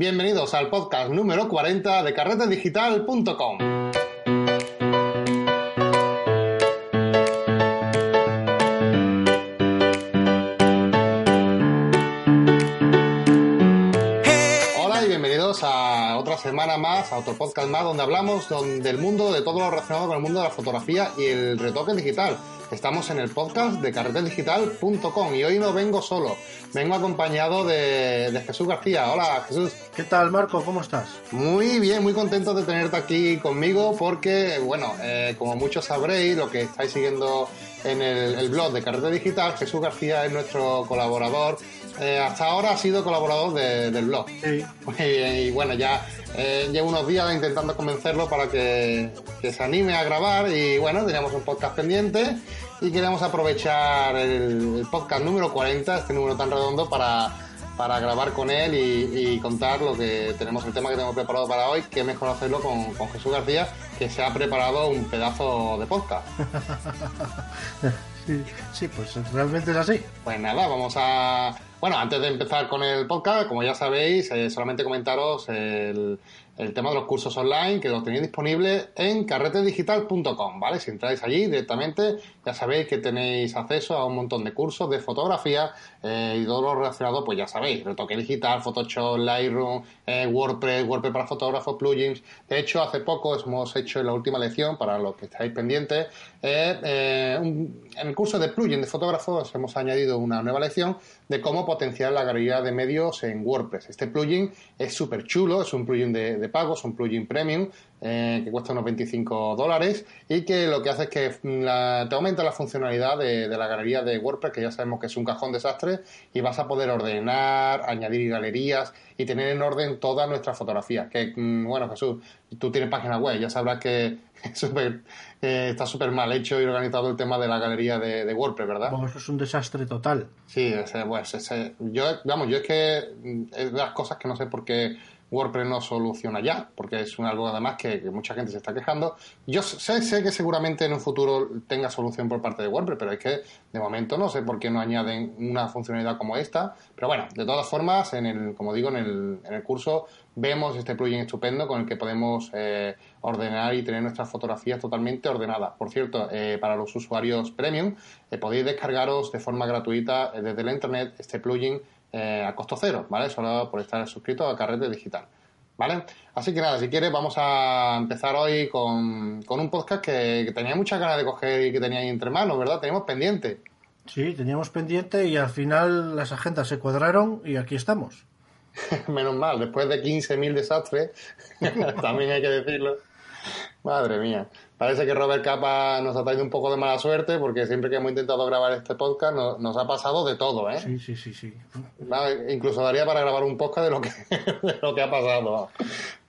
Bienvenidos al podcast número 40 de carretedigital.com. más, a otro podcast más, donde hablamos del mundo, de todo lo relacionado con el mundo de la fotografía y el retoque digital. Estamos en el podcast de carretedigital.com y hoy no vengo solo, vengo acompañado de, Jesús García. Hola Jesús. ¿Qué tal Marco? ¿Cómo estás? Muy bien, muy contento de tenerte aquí conmigo porque, bueno, eh, como muchos sabréis, lo que estáis siguiendo en el, blog de Carrete Digital, Jesús García es nuestro colaborador. Eh, hasta ahora ha sido colaborador del blog. Sí. Y, bueno, ya eh, llevo unos días intentando convencerlo para que, que, se anime a grabar y bueno, teníamos un podcast pendiente y queremos aprovechar el, podcast número 40, este número tan redondo, para, para grabar con él y, contar lo que tenemos, el tema que tenemos preparado para hoy, que mejor hacerlo con, con Jesús García, que se ha preparado un pedazo de podcast. sí, sí, pues realmente es así. Pues nada, vamos a... Bueno, antes de empezar con el podcast, como ya sabéis, eh, solamente comentaros el, el tema de los cursos online que los tenéis disponibles en carretedigital.com, ¿vale? Si entráis allí directamente, ya sabéis que tenéis acceso a un montón de cursos de fotografía eh, y todo lo relacionado, pues ya sabéis, retoque digital, Photoshop, Lightroom, eh, WordPress, WordPress para fotógrafos, plugins. De hecho, hace poco hemos hecho en la última lección, para los que estáis pendientes, eh, en el curso de plugins de fotógrafos hemos añadido una nueva lección de cómo potenciar la galería de medios en WordPress. Este plugin es súper chulo, es un plugin de, pago, es un plugin premium eh, que cuesta unos 25 dólares y que lo que hace es que mm, te aumenta la funcionalidad de, la galería de WordPress, que ya sabemos que es un cajón desastre, y vas a poder ordenar, añadir galerías y tener en orden toda nuestra fotografía. Que, mm, bueno, Jesús, tú tienes página web, ya sabrás que eh, está súper mal hecho y organizado el tema de la galería de, WordPress, ¿verdad? Bueno, eso es un desastre total. Sí, pues, yo, vamos, yo es que mm, es de las cosas que no sé por qué WordPress no soluciona ya, porque es algo además que, mucha gente se está quejando. Yo sé, que seguramente en un futuro tenga solución por parte de WordPress, pero es que de momento no sé por qué no añaden una funcionalidad como esta. Pero bueno, de todas formas, en el, como digo, en el, en el curso vemos este plugin estupendo con el que podemos eh, ordenar y tener nuestras fotografías totalmente ordenadas. Por cierto, eh, para los usuarios premium, eh, podéis descargaros de forma gratuita desde la internet este plugin eh, a costo cero, ¿vale? Solo por estar suscrito a Carrete Digital, ¿vale? Así que nada, si quieres vamos a empezar hoy con, un podcast que, tenía muchas ganas de coger y que tenía ahí entre manos, ¿verdad? Teníamos pendiente. Sí, teníamos pendiente y al final las agendas se cuadraron y aquí estamos. Menos mal, después de 15.000 desastres, también hay que decirlo. Madre mía. Parece que Robert Capa nos ha traído un poco de mala suerte porque siempre que hemos intentado grabar este podcast nos, ha pasado de todo, ¿eh? Sí, sí, sí, sí. incluso daría para grabar un podcast de lo que, lo que ha pasado.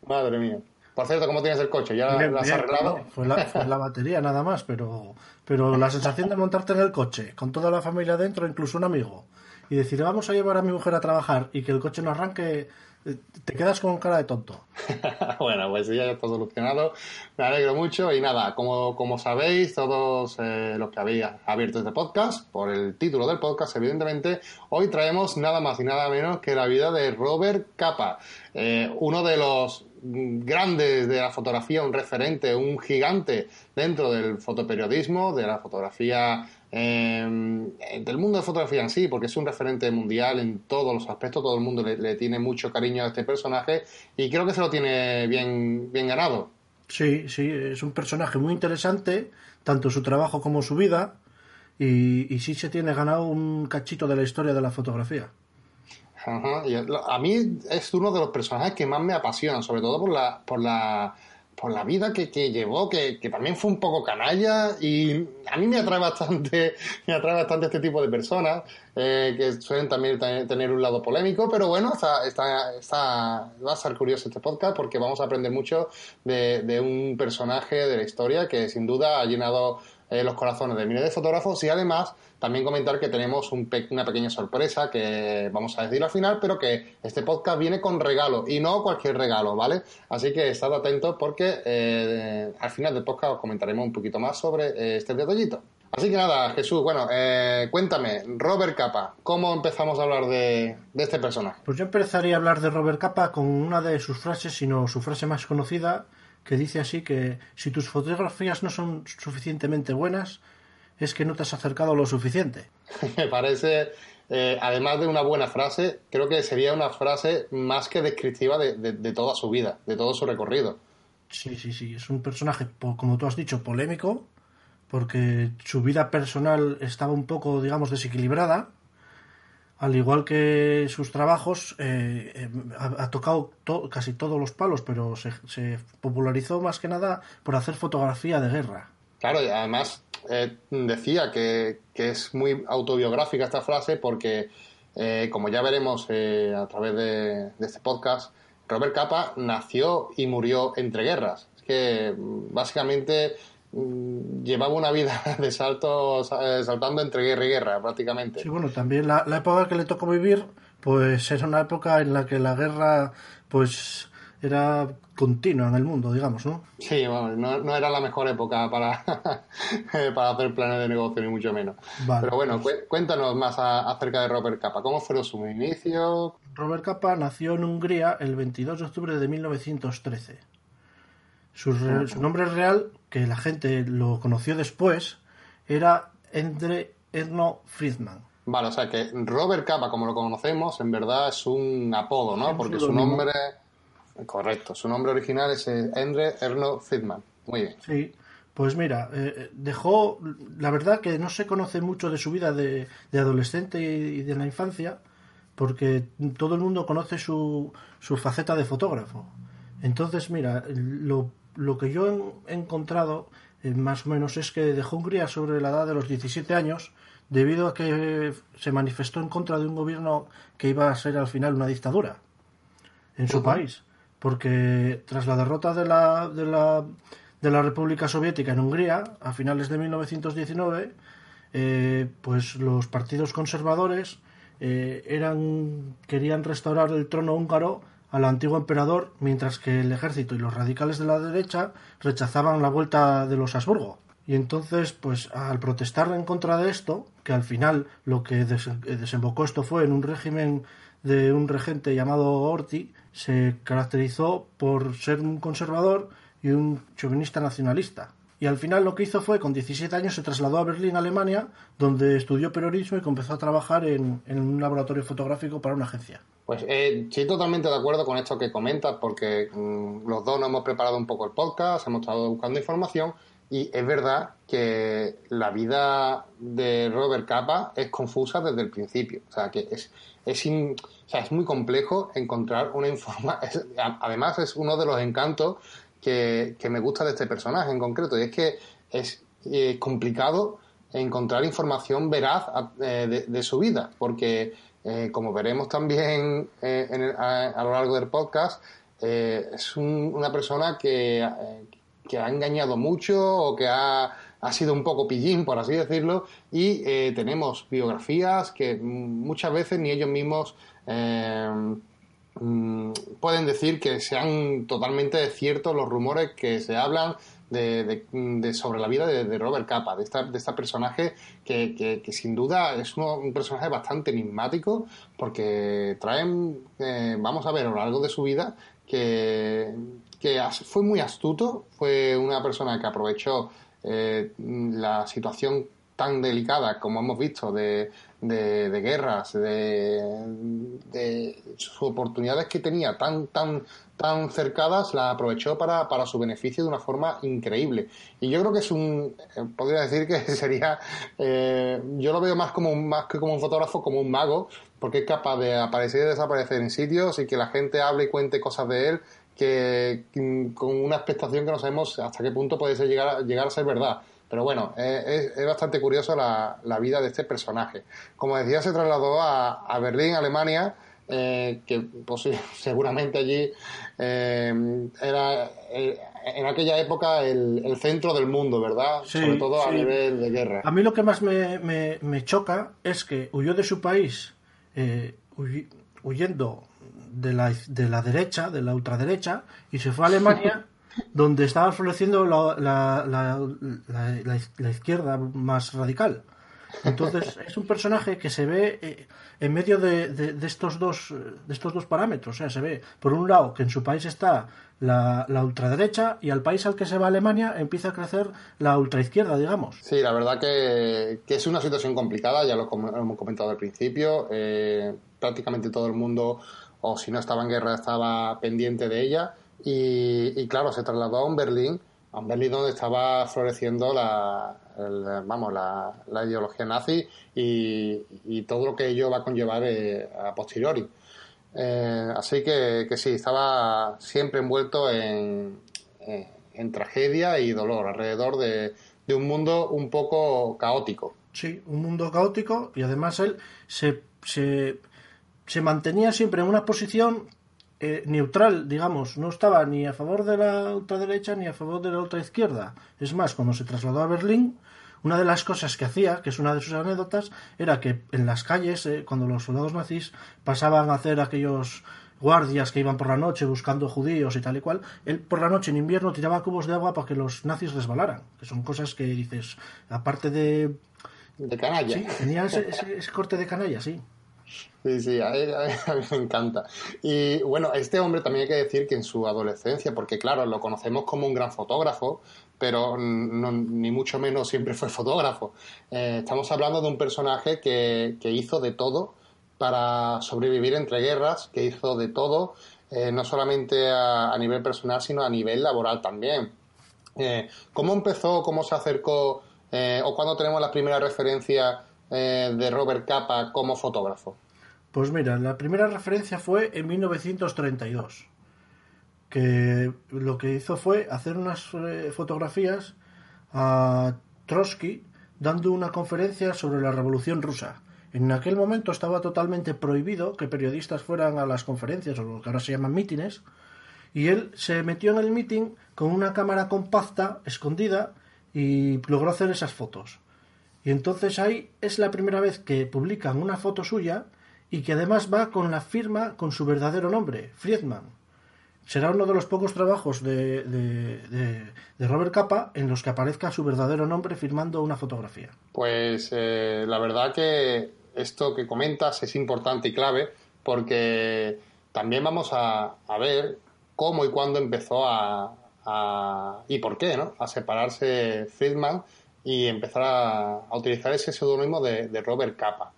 Madre mía. Por cierto, ¿cómo tienes el coche? ¿Ya lo has arreglado? fue, la, la, batería nada más, pero, pero la sensación de montarte en el coche con toda la familia dentro, incluso un amigo, y decir, vamos a llevar a mi mujer a trabajar y que el coche no arranque te quedas con cara de tonto. bueno, pues ya está solucionado. Me alegro mucho y nada, como, como sabéis, todos eh, los que habéis abierto este podcast, por el título del podcast, evidentemente, hoy traemos nada más y nada menos que la vida de Robert Capa, eh, uno de los grandes de la fotografía, un referente, un gigante dentro del fotoperiodismo, de la fotografía Em, del mundo de fotografía en sí, porque es un referente mundial en todos los aspectos, todo el mundo le, tiene mucho cariño a este personaje y creo que se lo tiene bien, bien ganado. Sí, sí, es un personaje muy interesante, tanto su trabajo como su vida, y, sí se tiene ganado un cachito de la historia de la fotografía. a mí es uno de los personajes que más me apasiona, sobre todo por la, por la por la vida que, que llevó, que, que, también fue un poco canalla y a mí me atrae bastante, me atrae bastante este tipo de personas eh, que suelen también tener un lado polémico, pero bueno, está, está, está, va a ser curioso este podcast porque vamos a aprender mucho de, de un personaje de la historia que sin duda ha llenado eh, los corazones de miles de fotógrafos y además también comentar que tenemos una pequeña sorpresa que vamos a decir al final, pero que este podcast viene con regalo y no cualquier regalo, ¿vale? Así que estad atentos porque eh, al final del podcast os comentaremos un poquito más sobre eh, este detallito. Así que nada, Jesús, bueno, cuéntame, Robert Capa, ¿cómo empezamos a hablar de, de, este personaje? Pues yo empezaría a hablar de Robert Capa con una de sus frases, sino su frase más conocida, que dice así que si tus fotografías no son suficientemente buenas, es que no te has acercado lo suficiente. Me parece, eh, además de una buena frase, creo que sería una frase más que descriptiva de, de, de toda su vida, de todo su recorrido. Sí, sí, sí, es un personaje, como tú has dicho, polémico, porque su vida personal estaba un poco, digamos, desequilibrada, al igual que sus trabajos, eh, eh, ha, tocado to casi todos los palos, pero se, se, popularizó más que nada por hacer fotografía de guerra. Claro, y además eh, decía que, es muy autobiográfica esta frase porque, como ya veremos a través de, de, este podcast, Robert Capa nació y murió entre guerras. Es que básicamente Mm, llevaba una vida de salto, saltando entre guerra y guerra, prácticamente. Sí, bueno, también la, la, época que le tocó vivir, pues era una época en la que la guerra, pues era continua en el mundo, digamos, ¿no? Sí, bueno, no, no era la mejor época para, para hacer planes de negocio, ni mucho menos. Vale, Pero bueno, pues... cuéntanos más a, acerca de Robert Capa. ¿Cómo fueron sus inicios? Robert Capa nació en Hungría el 22 de octubre de 1913. Su, re, su, nombre real, que la gente lo conoció después, era Endre Erno Friedman. Vale, o sea que Robert Capa, como lo conocemos, en verdad es un apodo, ¿no? Porque su nombre. Correcto, su nombre original es Endre Erno Friedman. Muy bien. Sí, pues mira, eh, dejó. La verdad que no se conoce mucho de su vida de, de adolescente y de la infancia, porque todo el mundo conoce su, su faceta de fotógrafo. Entonces, mira, lo lo que yo he encontrado eh, más o menos es que dejó Hungría sobre la edad de los 17 años debido a que se manifestó en contra de un gobierno que iba a ser al final una dictadura en su uh -huh. país. Porque tras la derrota de la, de, la, de la República Soviética en Hungría, a finales de 1919, eh, pues los partidos conservadores eh, eran, querían restaurar el trono húngaro al antiguo emperador, mientras que el ejército y los radicales de la derecha rechazaban la vuelta de los Habsburgo. Y entonces, pues al protestar en contra de esto, que al final lo que desembocó esto fue en un régimen de un regente llamado Horthy, se caracterizó por ser un conservador y un chauvinista nacionalista. Y al final lo que hizo fue, con 17 años, se trasladó a Berlín, Alemania, donde estudió periodismo y comenzó a trabajar en, en un laboratorio fotográfico para una agencia. Pues eh, estoy totalmente de acuerdo con esto que comentas, porque mmm, los dos nos hemos preparado un poco el podcast, hemos estado buscando información, y es verdad que la vida de Robert Capa es confusa desde el principio. O sea, que es, es, in, o sea, es muy complejo encontrar una información. Además, es uno de los encantos que, que, me gusta de este personaje en concreto, y es que es eh, complicado encontrar información veraz eh, de, su vida, porque eh, como veremos también eh, en a, lo largo del podcast, es un, una persona que, que, ha engañado mucho o que ha, ha, sido un poco pillín, por así decirlo, y tenemos biografías que muchas veces ni ellos mismos Mm, pueden decir que sean totalmente ciertos los rumores que se hablan de, sobre la vida de, Robert Capa, de esta, de esta personaje que, que, sin duda es un personaje bastante enigmático porque traen, eh, vamos a ver a lo largo de su vida, que, que fue muy astuto, fue una persona que aprovechó eh, la situación tan delicada como hemos visto de, de, de guerras, de, de, sus oportunidades que tenía tan, tan, tan cercadas, las aprovechó para, para su beneficio de una forma increíble. Y yo creo que es un, eh, podría decir que sería, eh, yo lo veo más como un, más que como un fotógrafo, como un mago, porque es capaz de aparecer y desaparecer en sitios y que la gente hable y cuente cosas de él que con una expectación que no sabemos hasta qué punto puede llegar, llegar a ser verdad. Pero bueno, es, es bastante curioso la, la, vida de este personaje. Como decía, se trasladó a, a Berlín, Alemania, eh, que pues, seguramente allí eh, era eh, en aquella época el, el, centro del mundo, ¿verdad? Sí, Sobre todo sí. a nivel de guerra. A mí lo que más me, me, me choca es que huyó de su país eh, huyendo de la, de la derecha, de la ultraderecha, y se fue a Alemania donde estaba floreciendo la, la, la, la izquierda más radical. Entonces es un personaje que se ve eh, en medio de, de, estos dos, de estos dos parámetros. O sea, se ve, por un lado, que en su país está la, la, ultraderecha y al país al que se va Alemania empieza a crecer la ultraizquierda, digamos. Sí, la verdad que, que es una situación complicada, ya lo hemos comentado al principio. Eh, prácticamente todo el mundo, o si no estaba en guerra, estaba pendiente de ella. Y, claro, se trasladó a un Berlín, a un Berlín donde estaba floreciendo la, vamos, la, ideología nazi y, todo lo que ello va a conllevar eh, a posteriori. Eh, así que, que, sí, estaba siempre envuelto en, eh, en tragedia y dolor alrededor de, de, un mundo un poco caótico. Sí, un mundo caótico y además él se, se, se mantenía siempre en una posición eh, neutral, digamos, no estaba ni a favor de la ultraderecha ni a favor de la ultraizquierda. Es más, cuando se trasladó a Berlín, una de las cosas que hacía, que es una de sus anécdotas, era que en las calles, eh, cuando los soldados nazis pasaban a hacer aquellos guardias que iban por la noche buscando judíos y tal y cual, él por la noche en invierno tiraba cubos de agua para que los nazis resbalaran, que son cosas que dices, aparte de... De canalla. Sí, tenía ese, ese corte de canalla, sí. Sí, sí, a mí, me encanta. Y bueno, este hombre también hay que decir que en su adolescencia, porque claro, lo conocemos como un gran fotógrafo, pero ni mucho menos siempre fue fotógrafo. Eh, estamos hablando de un personaje que, hizo de todo para sobrevivir entre guerras, que hizo de todo, eh, no solamente a, nivel personal, sino a nivel laboral también. Eh, ¿Cómo empezó, cómo se acercó, o cuándo tenemos la primera referencia de Robert Capa como fotógrafo? Pues mira, la primera referencia fue en 1932, que lo que hizo fue hacer unas eh, fotografías a Trotsky dando una conferencia sobre la Revolución Rusa. En aquel momento estaba totalmente prohibido que periodistas fueran a las conferencias, o lo que ahora se llaman mítines, y él se metió en el meeting con una cámara compacta, escondida, y logró hacer esas fotos. Y entonces ahí es la primera vez que publican una foto suya y que además va con la firma con su verdadero nombre, Friedman. Será uno de los pocos trabajos de, de, Robert Capa en los que aparezca su verdadero nombre firmando una fotografía. Pues eh, la verdad que esto que comentas es importante y clave porque también vamos a, ver cómo y cuándo empezó a, a, y por qué, ¿no? A separarse Friedman y empezar a, a utilizar ese seudónimo de, Robert Capa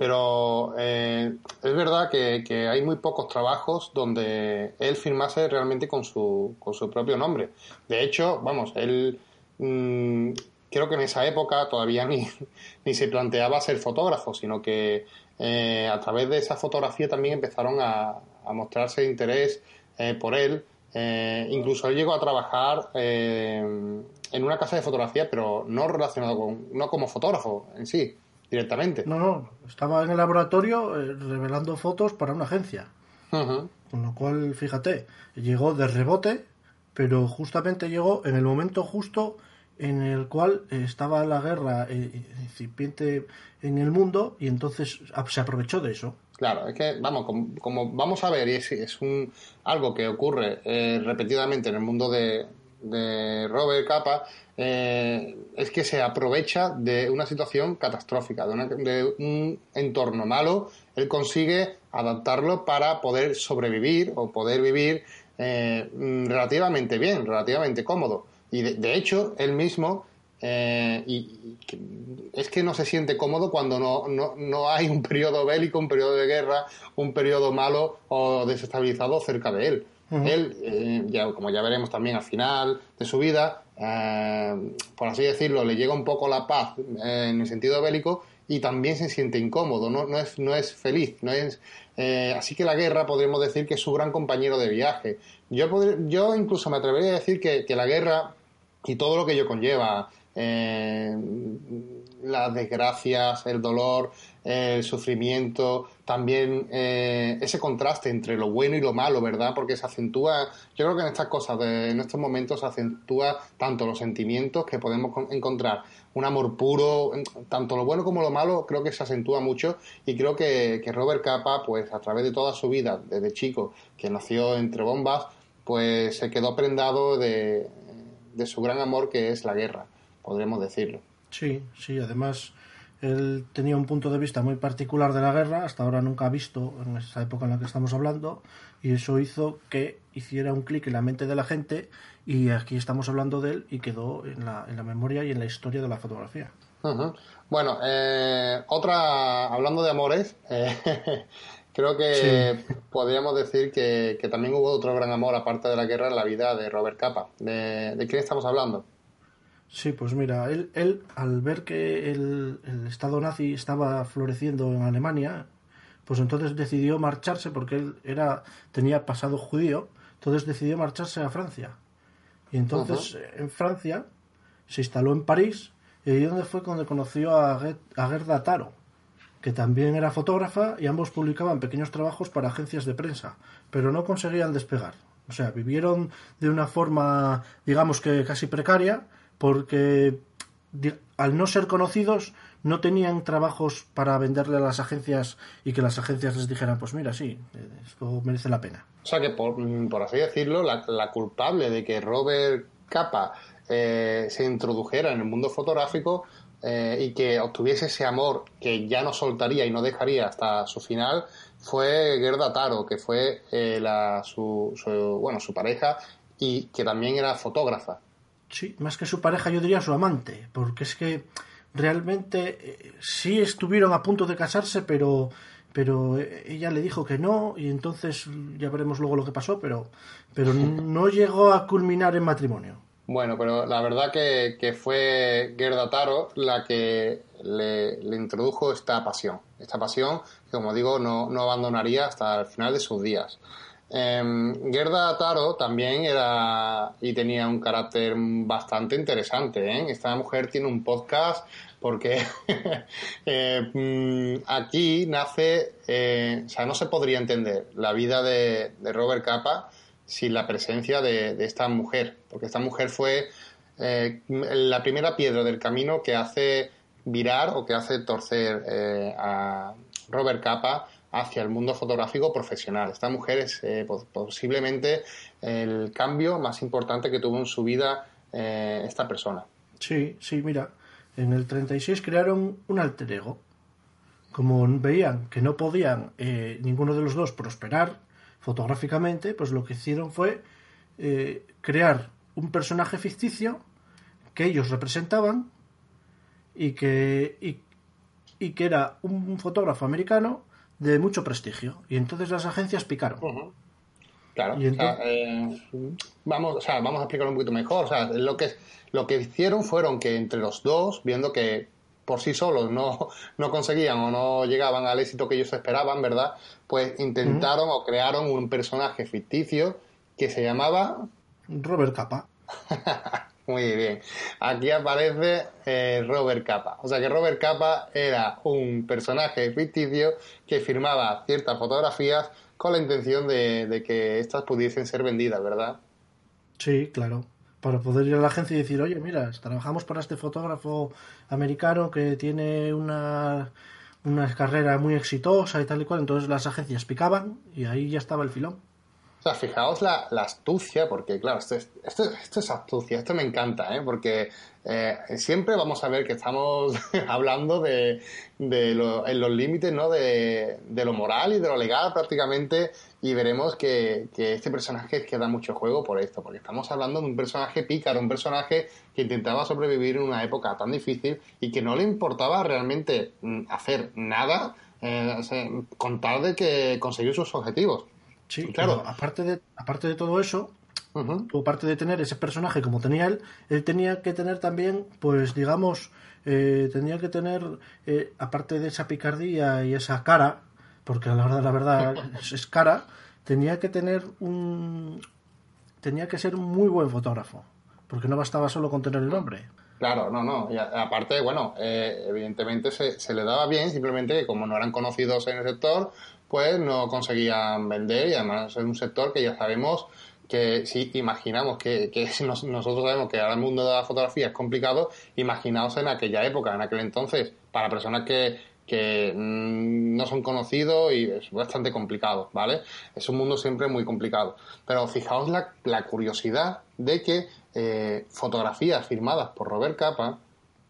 pero eh, es verdad que, hay muy pocos trabajos donde él firmase realmente con su, con su propio nombre. De hecho, vamos, él mm, creo que en esa época todavía ni, ni se planteaba ser fotógrafo, sino que eh, a través de esa fotografía también empezaron a, mostrarse interés eh, por él. incluso él llegó a trabajar en una casa de fotografía, pero no relacionado con, no como fotógrafo en sí, directamente. No, no, estaba en el laboratorio eh, revelando fotos para una agencia. Con lo cual, fíjate, llegó de rebote, pero justamente llegó en el momento justo en el cual estaba la guerra eh, incipiente en el mundo y entonces se aprovechó de eso. Claro, es que, vamos, como, vamos a ver, y es, es un, algo que ocurre eh, repetidamente en el mundo de, de Robert Capa, eh, es que se aprovecha de una situación catastrófica, de, un entorno malo, él consigue adaptarlo para poder sobrevivir o poder vivir eh, relativamente bien, relativamente cómodo. Y de, hecho, él mismo eh, y, es que no se siente cómodo cuando no, no, no, hay un periodo bélico, un periodo de guerra, un periodo malo o desestabilizado cerca de él. Él, ya, como ya veremos también al final de su vida, eh, por así decirlo, le llega un poco la paz eh, en el sentido bélico y también se siente incómodo, no, no, es, no es feliz. No es, eh, así que la guerra podríamos decir que es su gran compañero de viaje. Yo, yo incluso me atrevería a decir que, que la guerra y todo lo que ello conlleva, las desgracias, el dolor, el sufrimiento, también eh, ese contraste entre lo bueno y lo malo, ¿verdad? Porque se acentúa, yo creo que en estas cosas, en estos momentos se acentúa tanto los sentimientos que podemos encontrar, un amor puro, tanto lo bueno como lo malo, creo que se acentúa mucho y creo que, que Robert Capa, pues a través de toda su vida, desde chico, que nació entre bombas, pues se quedó prendado de, de su gran amor que es la guerra, podríamos decirlo. Sí, sí, además él tenía un punto de vista muy particular de la guerra, hasta ahora nunca ha visto en esa época en la que estamos hablando, y eso hizo que hiciera un clic en la mente de la gente, y aquí estamos hablando de él y quedó en la, en la memoria y en la historia de la fotografía. Bueno, eh, otra, hablando de amores, eh, creo que podríamos decir que, también hubo otro gran amor, aparte de la guerra, en la vida de Robert Capa. ¿De, de quién estamos hablando? Sí, pues mira, él, él al ver que el, Estado nazi estaba floreciendo en Alemania, pues entonces decidió marcharse porque él era tenía pasado judío, entonces decidió marcharse a Francia. Y entonces en Francia se instaló en París y ahí donde fue donde conoció a, a Gerda Taro, que también era fotógrafa y ambos publicaban pequeños trabajos para agencias de prensa, pero no conseguían despegar. O sea, vivieron de una forma, digamos que casi precaria, porque al no ser conocidos no tenían trabajos para venderle a las agencias y que las agencias les dijeran, pues mira, sí, esto merece la pena. O sea que, por, así decirlo, la, culpable de que Robert Capa eh, se introdujera en el mundo fotográfico eh, y que obtuviese ese amor que ya no soltaría y no dejaría hasta su final fue Gerda Taro, que fue eh, la, su, bueno, su pareja y que también era fotógrafa. Sí, más que su pareja, yo diría su amante, porque es que realmente eh, sí estuvieron a punto de casarse, pero pero eh, ella le dijo que no y entonces ya veremos luego lo que pasó, pero pero no llegó a culminar en matrimonio. Bueno, pero la verdad que, que fue Gerda Taro la que le, le, introdujo esta pasión, esta pasión que como digo no, no abandonaría hasta el final de sus días. Eh, Gerda Taro también era y tenía un carácter bastante interesante. ¿eh? Esta mujer tiene un podcast porque eh, mm, aquí nace, eh, o sea, no se podría entender la vida de, Robert Capa sin la presencia de, de, esta mujer, porque esta mujer fue eh, la primera piedra del camino que hace virar o que hace torcer a Robert Capa hacia el mundo fotográfico profesional. Esta mujer es eh, posiblemente el cambio más importante que tuvo en su vida eh, esta persona. Sí, sí, mira, en el 36 crearon un alter ego. Como veían que no podían eh, ninguno de los dos prosperar fotográficamente, pues lo que hicieron fue crear un personaje ficticio que ellos representaban y que, y que era un fotógrafo americano de mucho prestigio. Y entonces las agencias picaron. Claro, eh, vamos, o sea, vamos a explicarlo un poquito mejor. O sea, lo que, lo que hicieron fueron que entre los dos, viendo que por sí solos no, no conseguían o no llegaban al éxito que ellos esperaban, ¿verdad? Pues intentaron o crearon un personaje ficticio que se llamaba... Robert Capa. Muy bien. Aquí aparece eh, Robert Capa. O sea que Robert Capa era un personaje ficticio que firmaba ciertas fotografías con la intención de, que estas pudiesen ser vendidas, ¿verdad? Sí, claro. Para poder ir a la agencia y decir, oye, mira, trabajamos para este fotógrafo americano que tiene una, una carrera muy exitosa y tal y cual. Entonces las agencias picaban y ahí ya estaba el filón. O sea, fijaos la, astucia, porque claro, esto es, astucia, esto me encanta, ¿eh? porque eh, siempre vamos a ver que estamos hablando de, de en los límites ¿no? De, lo moral y de lo legal prácticamente, y veremos que, este personaje queda mucho juego por esto, porque estamos hablando de un personaje pícaro, un personaje que intentaba sobrevivir en una época tan difícil y que no le importaba realmente mm, hacer nada eh, con tal de que conseguir sus objetivos. Sí, claro. Aparte de, aparte de todo eso, aparte de tener ese personaje como tenía él, él tenía que tener también, pues digamos, eh, tenía que tener, eh, aparte de esa picardía y esa cara, porque a la verdad, la verdad es, cara, tenía que tener un. tenía que ser un muy buen fotógrafo, porque no bastaba solo con tener el nombre. Claro, no, no. Y aparte, bueno, eh, evidentemente se, se, le daba bien, simplemente que como no eran conocidos en el sector, pues no conseguían vender y además es un sector que ya sabemos que si imaginamos que, que nosotros sabemos que ahora el mundo de la fotografía es complicado, imaginaos en aquella época, en aquel entonces, para personas que, que mm, no son conocidos y es bastante complicado, ¿vale? Es un mundo siempre muy complicado. Pero fijaos la, la curiosidad de que eh, fotografías firmadas por Robert Capa,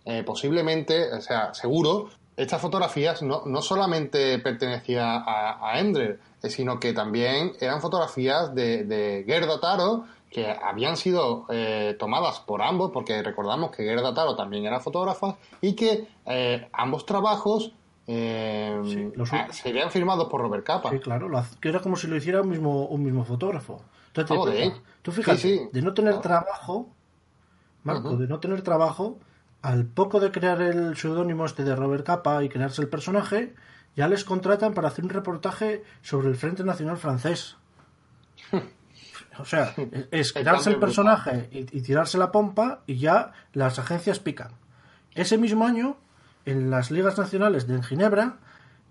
eh, posiblemente, o sea, seguro, estas fotografías no, no solamente pertenecían a, a Endre, eh, sino que también eran fotografías de, de Gerda Taro que habían sido eh, tomadas por ambos, porque recordamos que Gerda Taro también era fotógrafa, y que eh, ambos trabajos eh, ah, serían firmados por Robert Capa. Sí, claro, que era como si lo hiciera un mismo, un mismo fotógrafo. Entonces, tú fíjate, de no tener trabajo, Marco, de no tener trabajo, al poco de crear el seudónimo este de Robert Capa y crearse el personaje, ya les contratan para hacer un reportaje sobre el Frente Nacional Francés. O sea, es crearse el personaje y, tirarse la pompa y ya las agencias pican. Ese mismo año, en las ligas nacionales de Ginebra,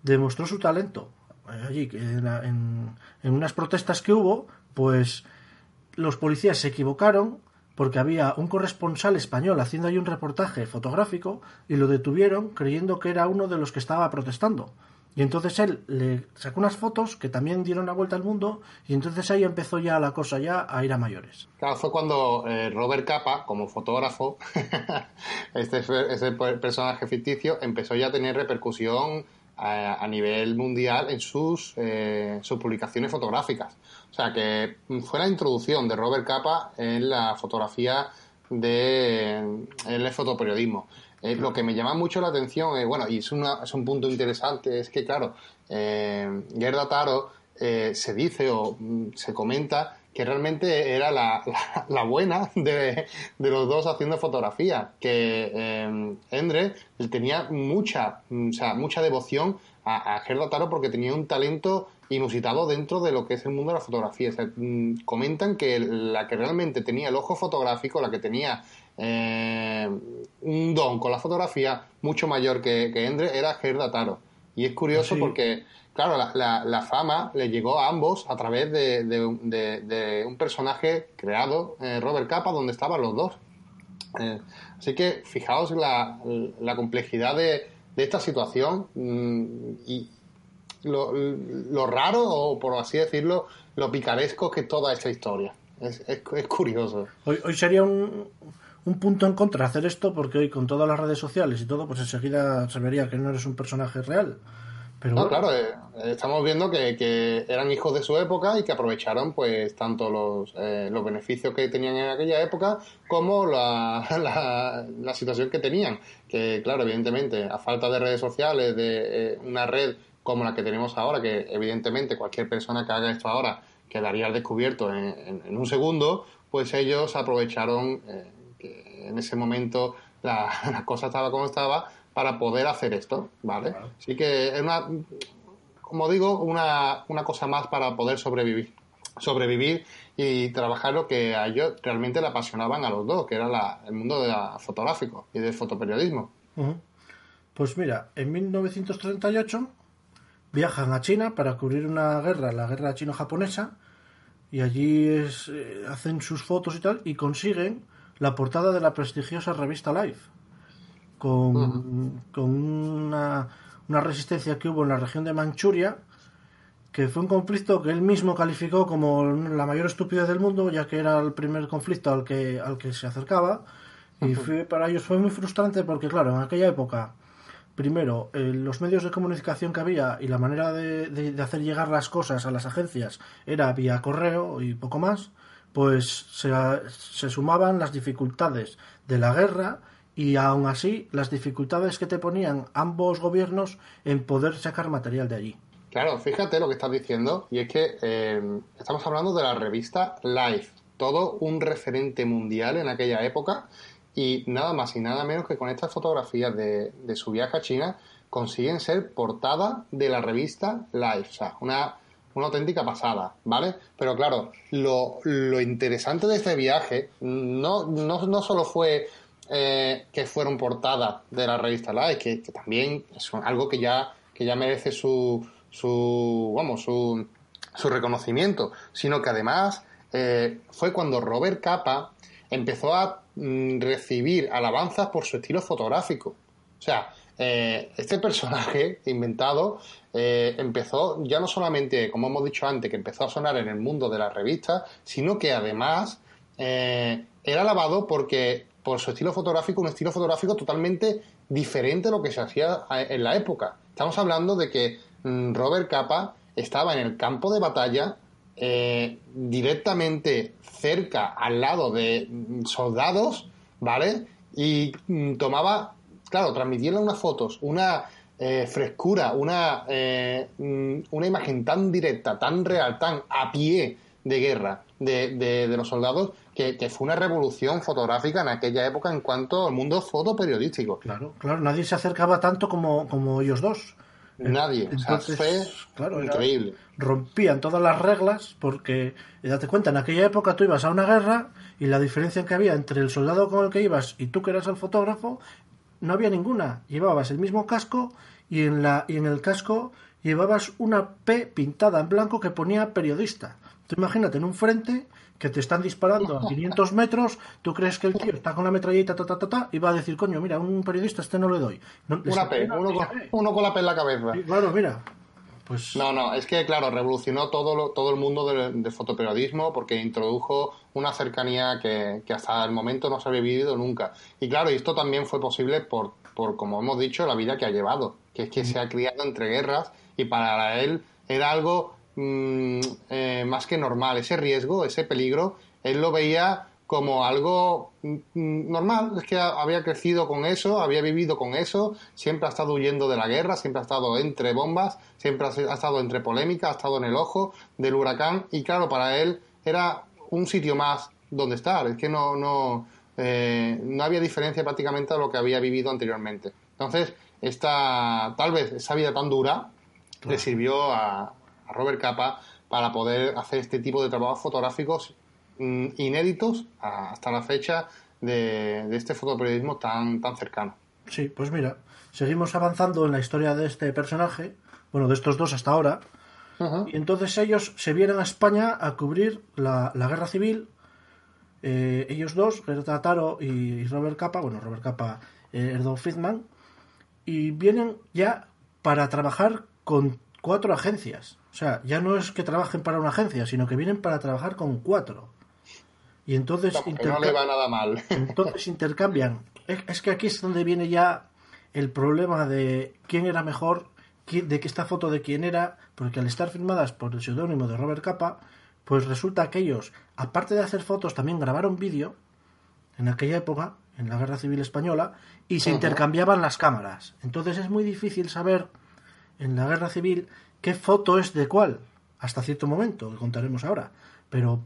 demostró su talento. Allí, en, en unas protestas que hubo, pues los policías se equivocaron porque había un corresponsal español haciendo ahí un reportaje fotográfico y lo detuvieron creyendo que era uno de los que estaba protestando. Y entonces él le sacó unas fotos que también dieron la vuelta al mundo y entonces ahí empezó ya la cosa ya a ir a mayores. Claro, fue cuando eh, Robert Capa, como fotógrafo, este, personaje ficticio, empezó ya a tener repercusión a, nivel mundial en sus, eh, sus publicaciones fotográficas. O sea, que fue la introducción de Robert Capa en la fotografía de en el fotoperiodismo. Eh, lo que me llama mucho la atención, eh, bueno, y es, una, es un punto interesante, es que, claro, eh, Gerda Taro eh, se dice o mm, se comenta que realmente era la, la, buena de, de, los dos haciendo fotografía, que Endre tenía mucha, o sea, mucha devoción a Gerda Taro porque tenía un talento inusitado dentro de lo que es el mundo de la fotografía. Mm, comentan que la que realmente tenía el ojo fotográfico, la que tenía eh, un don con la fotografía mucho mayor que, que Endre era Gerda Taro. Y es curioso porque, claro, la, la, fama le llegó a ambos a través de, de, un personaje creado, eh, Robert Capa, donde estaban los dos. Eh, así que fijaos la, la complejidad de, esta situación mm, y lo, lo, raro, o por así decirlo, lo picaresco que es toda esta historia. Es, es, es curioso. Hoy, hoy sería un, un punto en contra hacer esto porque hoy con todas las redes sociales y todo, pues enseguida se vería que no eres un personaje real. Pero no, claro, eh, estamos viendo que, eran hijos de su época y que aprovecharon pues tanto los, eh, los beneficios que tenían en aquella época como la, la, situación que tenían. Que claro, evidentemente, a falta de redes sociales, de eh, una red como la que tenemos ahora, que evidentemente cualquier persona que haga esto ahora quedaría al descubierto en, en, un segundo, pues ellos aprovecharon en ese momento la, cosa estaba como estaba para poder hacer esto, ¿vale? Así que es una, como digo, una, una cosa más para poder sobrevivir sobrevivir y trabajar lo que a ellos realmente le apasionaban a los dos, que era el mundo de la fotográfico y del fotoperiodismo. Pues mira, en 1938 viajan a China para cubrir una guerra, la guerra chino-japonesa, y allí es, eh, hacen sus fotos y tal, y consiguen la portada de la prestigiosa revista Life, con, con una, una, resistencia que hubo en la región de Manchuria, que fue un conflicto que él mismo calificó como la mayor estupidez del mundo, ya que era el primer conflicto al que, al que se acercaba, y fue, para ellos fue muy frustrante porque, claro, en aquella época, primero, eh, los medios de comunicación que había y la manera de, hacer llegar las cosas a las agencias era vía correo y poco más, pues se, se sumaban las dificultades de la guerra y aún así las dificultades que te ponían ambos gobiernos en poder sacar material de allí. Claro, fíjate lo que estás diciendo, y es que eh, estamos hablando de la revista Life, todo un referente mundial en aquella época, y nada más y nada menos que con estas fotografías de, de su viaje a China consiguen ser portada de la revista Life, o sea, una una auténtica pasada, ¿vale? Pero claro, lo, lo interesante de este viaje no, no, no solo fue eh, que fueron portadas de la revista Live, que, también es algo que ya, que ya merece su, su, vamos, su, su reconocimiento, sino que además eh, fue cuando Robert Capa empezó a recibir alabanzas por su estilo fotográfico. O sea, eh, este personaje inventado eh, empezó ya no solamente, como hemos dicho antes, que empezó a sonar en el mundo de las revistas, sino que además eh, era alabado porque por su estilo fotográfico, un estilo fotográfico totalmente diferente a lo que se hacía en la época. Estamos hablando de que mm, Robert Capa estaba en el campo de batalla directamente cerca, al lado de soldados, ¿vale? Y mm, tomaba claro, transmitirle unas fotos, una eh, frescura, una, eh, mm, una imagen tan directa, tan real, tan a pie de guerra de, de, los soldados, que, fue una revolución fotográfica en aquella época en cuanto al mundo fotoperiodístico. Claro, claro, nadie se acercaba tanto como, como ellos dos. Nadie, fue claro, increíble. rompían todas las reglas porque, date cuenta, en aquella época tú ibas a una guerra y la diferencia que había entre el soldado con el que ibas y tú que eras el fotógrafo no había ninguna. Llevabas el mismo casco y en, la, y en el casco llevabas una P pintada en blanco que ponía periodista. Tú imagínate en un frente que te están disparando a 500 metros, tú crees que el tío está con la metralleta ta, ta, ta, ta, y va a decir, coño, mira, un periodista este no le doy. una P, uno, con, uno con la P en la cabeza. claro, mira, pues... No, no, es que claro, revolucionó todo, todo el mundo del fotoperiodismo porque introdujo una cercanía que, hasta el momento no se había vivido nunca. Y claro, esto también fue posible por, por, como hemos dicho, la vida que ha llevado, que es que se ha criado entre guerras y para él era algo mm, eh, más que normal. Ese riesgo, ese peligro, él lo veía como algo mm, normal, es que había crecido con eso, había vivido con eso, siempre ha estado huyendo de la guerra, siempre ha estado entre bombas, siempre ha estado entre polémica, ha estado en el ojo del huracán y claro, para él era un sitio más donde estar, es que no, no, eh, no había diferencia prácticamente a lo que había vivido anteriormente. Entonces, esta, tal vez esa vida tan dura le sirvió a, a Robert Capa para poder hacer este tipo de trabajos fotográficos Mm, inéditos hasta la fecha de, este fotoperiodismo tan, tan cercano. Sí, pues mira, seguimos avanzando en la historia de este personaje, bueno, de estos dos hasta ahora, y entonces ellos se vienen a España a cubrir la, guerra civil, eh, ellos dos, Gerta Taro y Robert Capa, bueno, Robert Capa, eh, Erdo Friedman, y vienen ya para trabajar con cuatro agencias. O sea, ya no es que trabajen para una agencia, sino que vienen para trabajar con cuatro. Y entonces, no, le va nada mal. entonces intercambian. Es, que aquí es donde viene ya el problema de quién era mejor, de que esta foto de quién era, porque al estar filmadas por el seudónimo de Robert Capa, pues resulta que ellos, aparte de hacer fotos, también grabaron vídeo en aquella época, en la Guerra Civil Española, y se intercambiaban las cámaras. Entonces es muy difícil saber en la Guerra Civil qué foto es de cuál, hasta cierto momento, que contaremos ahora. Pero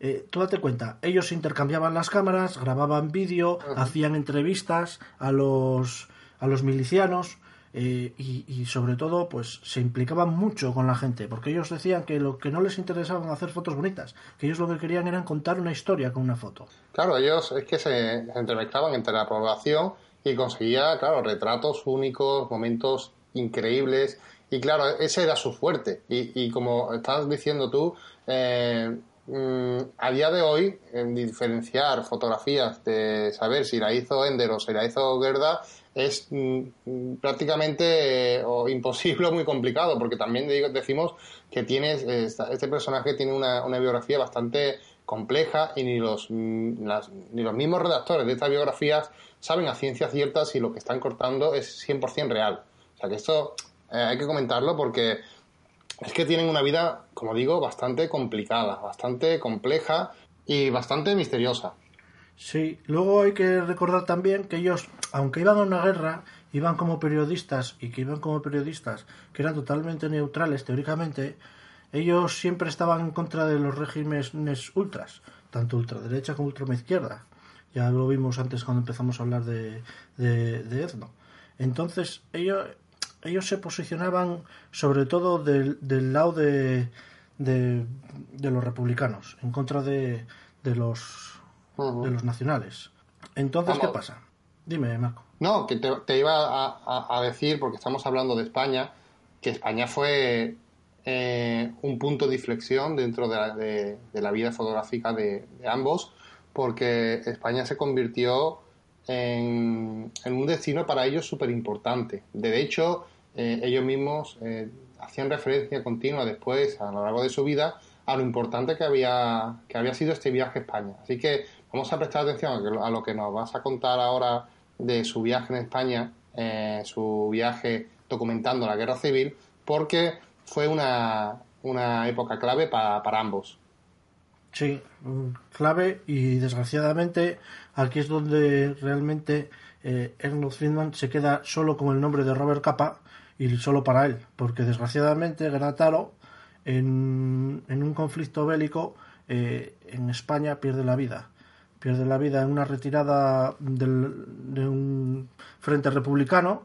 eh, tú date cuenta, ellos intercambiaban las cámaras, grababan vídeo, hacían entrevistas a los, a los milicianos eh, y, sobre todo pues se implicaban mucho con la gente, porque ellos decían que lo que no les interesaba hacer fotos bonitas, que ellos lo que querían era contar una historia con una foto. Claro, ellos es que se entremezclaban entre la población y conseguía, claro, retratos únicos, momentos increíbles y claro, ese era su fuerte y, y como estás diciendo tú, eh, Mm, a día de hoy, en diferenciar fotografías de saber si la hizo Ender o si la hizo Gerda es mm, prácticamente eh, imposible o muy complicado, porque también decimos que tienes, este personaje tiene una, biografía bastante compleja y ni los, mm, ni los mismos redactores de estas biografías saben a ciencia cierta si lo que están cortando es 100% real. O sea que esto eh, hay que comentarlo porque es que tienen una vida, como digo, bastante complicada, bastante compleja y bastante misteriosa. Sí, luego hay que recordar también que ellos, aunque iban a una guerra, iban como periodistas y que iban como periodistas que eran totalmente neutrales teóricamente, ellos siempre estaban en contra de los regímenes ultras, tanto ultraderecha como ultraizquierda. Ya lo vimos antes cuando empezamos a hablar de, de, de Etno. Entonces, ellos, ellos se posicionaban sobre todo del, lado de, de, los republicanos, en contra de, de los, de los nacionales. Entonces, ¿qué pasa? Dime, Marco. No, que te, iba a, decir, porque estamos hablando de España, que España fue eh, un punto de inflexión dentro de la, de, la vida fotográfica de, ambos, porque España se convirtió en, un destino para ellos súper importante. De hecho, eh, ellos mismos eh, hacían referencia continua después, a lo largo de su vida, a lo importante que había, que había sido este viaje a España. Así que vamos a prestar atención a lo que nos vas a contar ahora de su viaje en España, eh, su viaje documentando la guerra civil, porque fue una, una época clave para, para ambos. Sí, clave y desgraciadamente aquí es donde realmente eh, Ernest Friedman se queda solo con el nombre de Robert Capa y solo para él, porque desgraciadamente Granataro en, en un conflicto bélico eh, en España pierde la vida. Pierde la vida en una retirada del, de un frente republicano.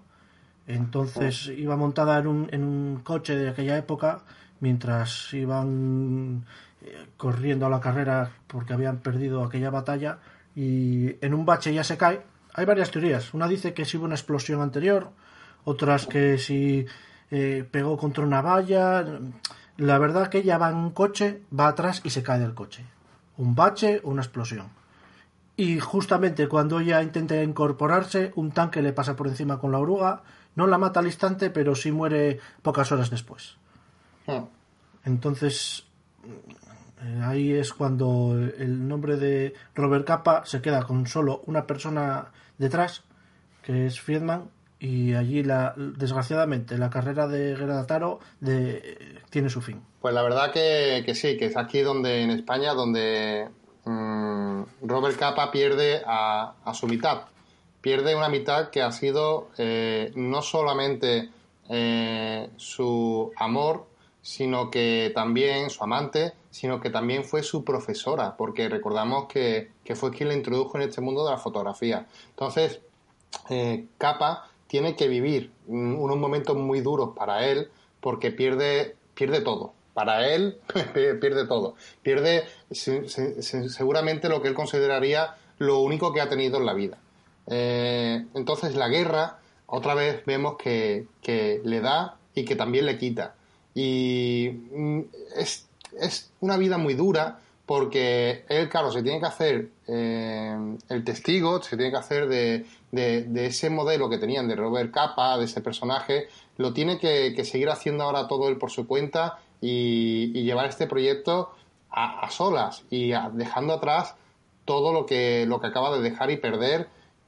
Entonces iba montada en un, en un coche de aquella época mientras iban eh, corriendo a la carrera porque habían perdido aquella batalla y en un bache ya se cae. Hay varias teorías. Una dice que si hubo una explosión anterior, otras que si eh, pegó contra una valla. La verdad que ella va en un coche, va atrás y se cae del coche. Un bache o una explosión. Y justamente cuando ella intenta incorporarse, un tanque le pasa por encima con la oruga. No la mata al instante, pero sí muere pocas horas después. Hmm. Entonces, eh, ahí es cuando el nombre de Robert Capa se queda con solo una persona detrás, que es Friedman, y allí la, desgraciadamente la carrera de Granataro de, tiene su fin. Pues la verdad que, sí, que es aquí donde en España donde mm, Robert Capa pierde a, su mitad. Pierde una mitad que ha sido eh, no solamente eh, su amor, sino que también su amante, sino que también fue su profesora, porque recordamos que, fue quien le introdujo en este mundo de la fotografía. Entonces, eh, Capa tiene que vivir unos momentos muy duros para él, porque pierde, pierde todo. Para él pierde todo. Pierde seguramente lo que él consideraría lo único que ha tenido en la vida. Eh, entonces la guerra, otra vez vemos que, que le da y que también le quita. Y mm, es, es una vida muy dura porque él, claro, se tiene que hacer eh, el testigo, se tiene que hacer de, ese modelo que tenían de Robert Capa, de ese personaje, lo tiene que, seguir haciendo ahora todo él por su cuenta y, llevar este proyecto a, a solas y dejando atrás todo lo que, lo que acaba de dejar y perder,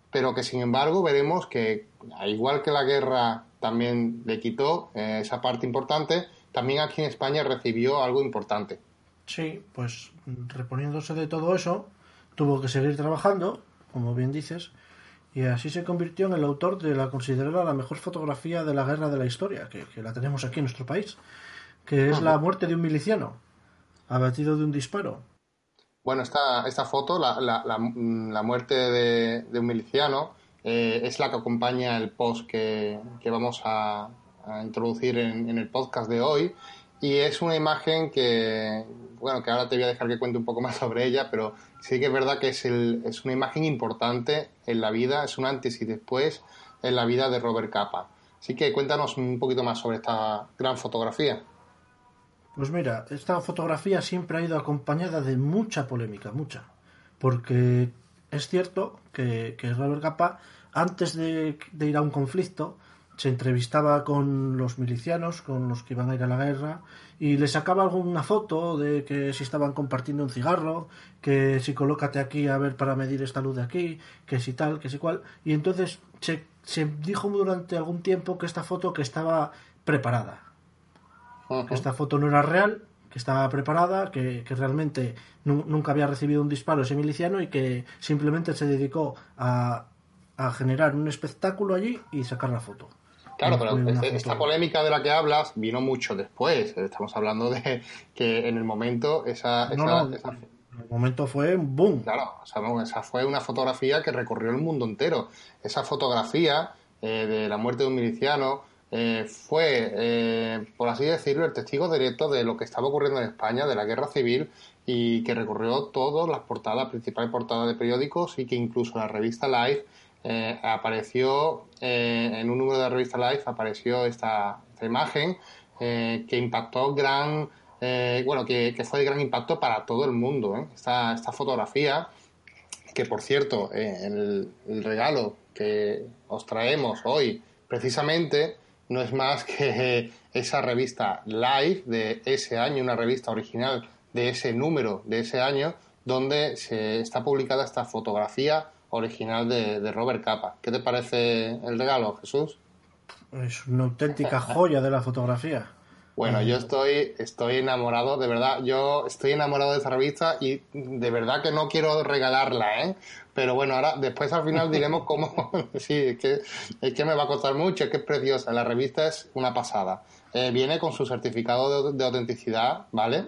pero que sin embargo veremos que, igual que la guerra también le quitó eh, esa parte importante, también aquí en España recibió algo importante. Sí, pues reponiéndose de todo eso, tuvo que seguir trabajando, como bien dices, y así se convirtió en el autor de la considerada la mejor fotografía de la guerra de la historia, que, la tenemos aquí en nuestro país, que es la muerte de un miliciano, abatido de un disparo. Bueno, esta, esta foto, la, la, la, muerte de, de, un miliciano, eh, es la que acompaña el post que, que vamos a, a introducir en, el podcast de hoy. Y es una imagen que, bueno, que ahora te voy a dejar que cuente un poco más sobre ella, pero sí que es verdad que es, el, es una imagen importante en la vida, es un antes y después en la vida de Robert Capa. Así que cuéntanos un poquito más sobre esta gran fotografía. Pues mira, esta fotografía siempre ha ido acompañada de mucha polémica, mucha. Porque es cierto que, que Robert Capa, antes de, de ir a un conflicto, se entrevistaba con los milicianos, con los que iban a ir a la guerra, y le sacaba alguna foto de que si estaban compartiendo un cigarro, que si colócate aquí a ver para medir esta luz de aquí, que si tal, que si cual. Y entonces se, se dijo durante algún tiempo que esta foto que estaba preparada. Que esta foto no era real, que estaba preparada, que, que realmente nunca había recibido un disparo ese miliciano y que simplemente se dedicó a, a generar un espectáculo allí y sacar la foto. Claro, pero este, esta polémica de la que hablas vino mucho después. Estamos hablando de que en el momento esa... esa, en el momento fue un boom. Claro, esa fue una fotografía que recorrió el mundo entero. Esa fotografía eh, de la muerte de un miliciano eh, fue, eh, por así decirlo, el testigo directo de lo que estaba ocurriendo en España, de la guerra civil, y que recorrió todas las portadas, principales portadas de periódicos y que incluso la revista Life eh, apareció eh, en un número de la revista Life apareció esta, imagen eh, que impactó gran bueno que, fue de gran impacto para todo el mundo esta, esta fotografía que por cierto, el, regalo que os traemos hoy precisamente no es más que esa revista live de ese año, una revista original de ese número de ese año, donde se está publicada esta fotografía original de, de Robert Capa. ¿Qué te parece el regalo, Jesús? Es una auténtica joya de la fotografía. Bueno, yo estoy, estoy enamorado, de verdad, yo estoy enamorado de esa revista y de verdad que no quiero regalarla, ¿eh? Pero bueno, ahora después al final diremos cómo, sí, es que, es que me va a costar mucho, es que es preciosa, la revista es una pasada. Eh, viene con su certificado de, autenticidad, ¿vale?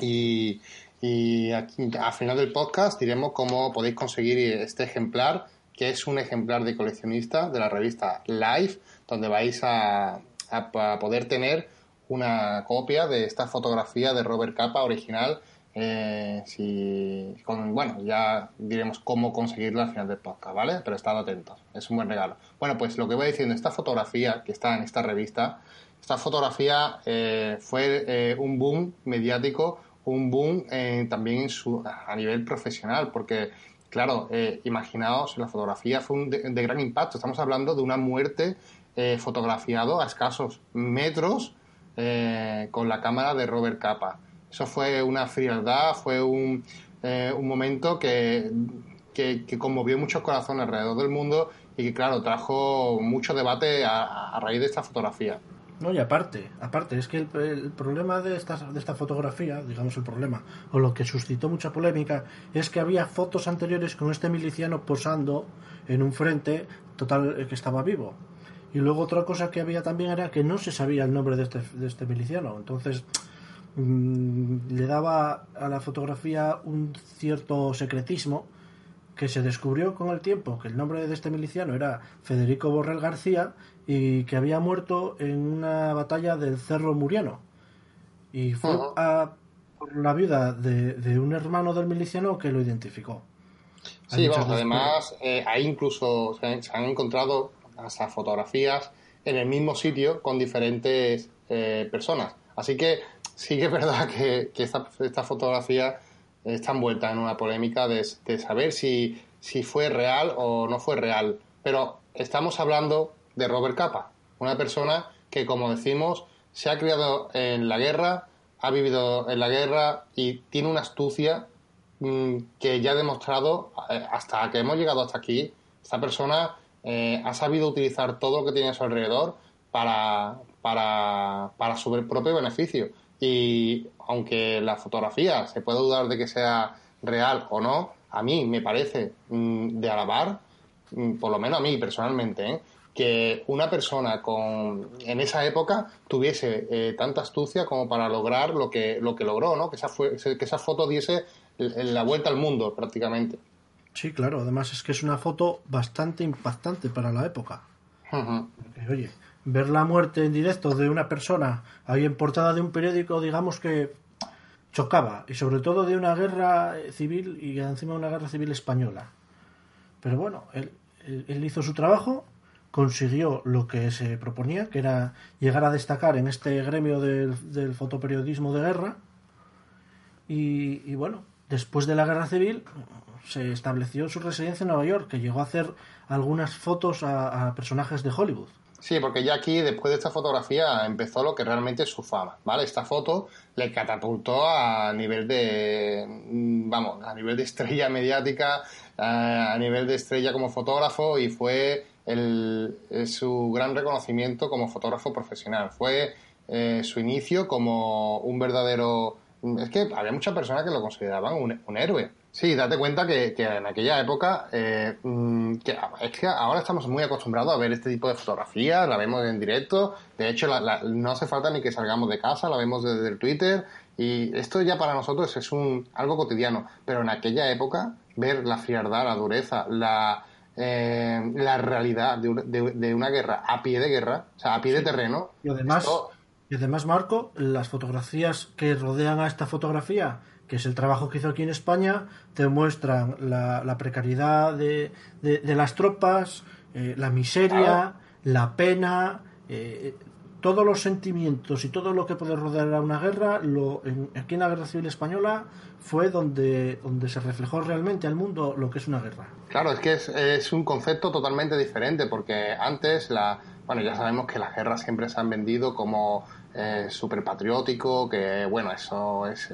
Y, y aquí, al final del podcast diremos cómo podéis conseguir este ejemplar, que es un ejemplar de coleccionista de la revista Life, donde vais a, a poder tener una copia de esta fotografía de Robert Capa original. Eh, bueno, ya diremos cómo conseguirla al final del podcast, ¿vale? Pero estad atentos, es un buen regalo. Bueno, pues lo que voy diciendo, esta fotografía que está en esta revista, esta fotografía eh, fue eh, un boom mediático, un boom también en a nivel profesional, porque, claro, imaginaos, la fotografía fue un de, de, gran impacto. Estamos hablando de una muerte fotografiado a escasos metros eh, con la cámara de Robert Capa. Eso fue una frialdad, fue un, eh, un momento que, que, conmovió muchos corazones alrededor del mundo y que, claro, trajo mucho debate a, raíz de esta fotografía. No, y aparte, aparte, es que el, problema de esta, de esta fotografía, digamos el problema, o lo que suscitó mucha polémica, es que había fotos anteriores con este miliciano posando en un frente total eh, que estaba vivo. Y luego otra cosa que había también era que no se sabía el nombre de este, de este miliciano. Entonces mm, le daba a la fotografía un cierto secretismo que se descubrió con el tiempo que el nombre de este miliciano era Federico Borrell García y que había muerto en una batalla del Cerro Muriano. Y fue a, por la viuda de, un hermano del miliciano que lo identificó. Sí, vamos, además eh, ahí incluso se han encontrado hasta fotografías en el mismo sitio con diferentes eh, personas. Así que sí que es verdad que, esta, esta, fotografía está envuelta en una polémica de, saber si, fue real o no fue real. Pero estamos hablando de Robert Capa, una persona que, como decimos, se ha criado en la guerra, ha vivido en la guerra y tiene una astucia mm, que ya ha demostrado eh, hasta que hemos llegado hasta aquí. Esta persona eh, ha sabido utilizar todo lo que tiene a su alrededor para su propio beneficio. Y aunque la fotografía se puede dudar de que sea real o no, a mí me parece mm, de alabar, mm, por lo menos a mí personalmente, ¿eh? que una persona con en esa época tuviese eh, tanta astucia como para lograr lo que lo que logró, ¿no? Que esa fue, que esa foto diese la vuelta al mundo prácticamente. Sí, claro, además es que es una foto bastante impactante para la época. oye, ver la muerte en directo de una persona ahí en portada de un periódico, digamos que chocaba, y sobre todo de una guerra civil y encima una guerra civil española. Pero bueno, él, él hizo su trabajo, consiguió lo que se proponía, que era llegar a destacar en este gremio del, fotoperiodismo de guerra. Y, bueno, después de la guerra civil se estableció su residencia en Nueva York, que llegó a hacer algunas fotos a, personajes de Hollywood. Sí, porque ya aquí, después de esta fotografía, empezó lo que realmente es su fama, ¿vale? Esta foto le catapultó a nivel de, mm, vamos, a nivel de estrella mediática, a nivel de estrella como fotógrafo y fue el, su gran reconocimiento como fotógrafo profesional. Fue eh, su inicio como un verdadero... Es que había muchas personas que lo consideraban un héroe. Sí, date cuenta que, en aquella época, eh, mm, que, es que ahora estamos muy acostumbrados a ver este tipo de fotografías, la vemos en directo, de hecho no hace falta ni que salgamos de casa, la vemos desde el Twitter. Y esto ya para nosotros es un algo cotidiano, pero en aquella época ver la frialdad, la dureza, la, eh, la realidad de, una guerra a pie de guerra, o sea, a pie de terreno. Y además, y además, Marco, las fotografías que rodean a esta fotografía que es el trabajo que hizo aquí en España, te muestran la, precariedad de, las tropas, eh, la miseria, la pena, eh, todos los sentimientos y todo lo que puede rodear a una guerra, lo, aquí en la Guerra Civil Española fue donde, donde se reflejó realmente al mundo lo que es una guerra. Claro, es que es, es un concepto totalmente diferente, porque antes la, bueno, ya sabemos que las guerras siempre se han vendido como eh, súper patriótico, que bueno, eso es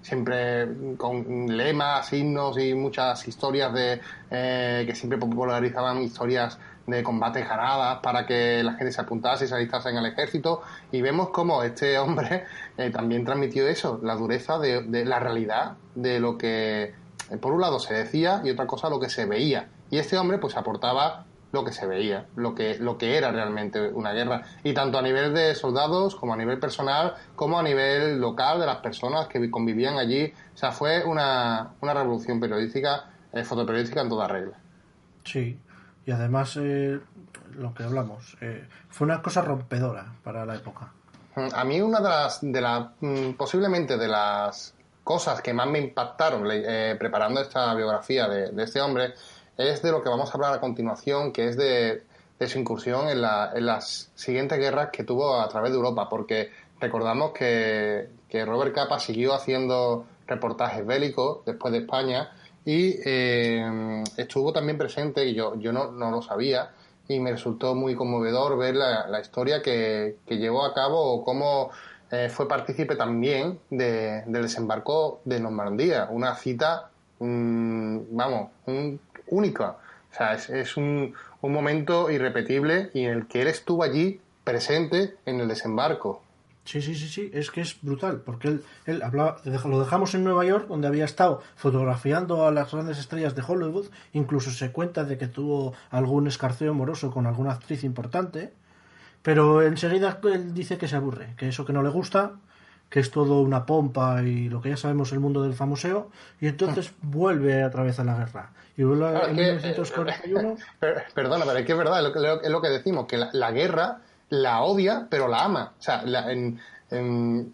siempre con lemas, himnos y muchas historias de eh, que siempre popularizaban historias de combates ganadas para que la gente se apuntase y se alistase en el ejército. Y vemos como este hombre eh, también transmitió eso, la dureza de, de la realidad de lo que por un lado se decía y otra cosa lo que se veía. Y este hombre pues aportaba lo que se veía, lo que, lo que era realmente una guerra. Y tanto a nivel de soldados como a nivel personal, como a nivel local de las personas que convivían allí. O sea, fue una, una revolución periodística, eh, fotoperiodística en toda regla. Sí, y además eh, lo que hablamos, eh, fue una cosa rompedora para la época. A mí una de las, de la, mm, posiblemente de las cosas que más me impactaron preparando esta biografía de, de este hombre es de lo que vamos a hablar a continuación, que es de, su incursión en, las siguientes guerras que tuvo a través de Europa, porque recordamos que, Robert Capa siguió haciendo reportajes bélicos después de España y eh, estuvo también presente, y yo, yo no, lo sabía, y me resultó muy conmovedor ver la, historia que, llevó a cabo o cómo eh, fue partícipe también del desembarco de Normandía, una cita, mm, vamos, un única. O sea, es, un, un, momento irrepetible y en el que él estuvo allí presente en el desembarco. Sí, sí, sí, sí, es que es brutal, porque él, él hablaba, lo dejamos en Nueva York, donde había estado fotografiando a las grandes estrellas de Hollywood, incluso se cuenta de que tuvo algún escarceo amoroso con alguna actriz importante, pero enseguida él dice que se aburre, que eso que no le gusta, que es todo una pompa y lo que ya sabemos el mundo del famoseo, y entonces vuelve otra vez a la guerra. Y vuelve a, en 1941. perdona, pero es que es verdad, es lo que, decimos, que la, guerra la odia, pero la ama. O sea, en,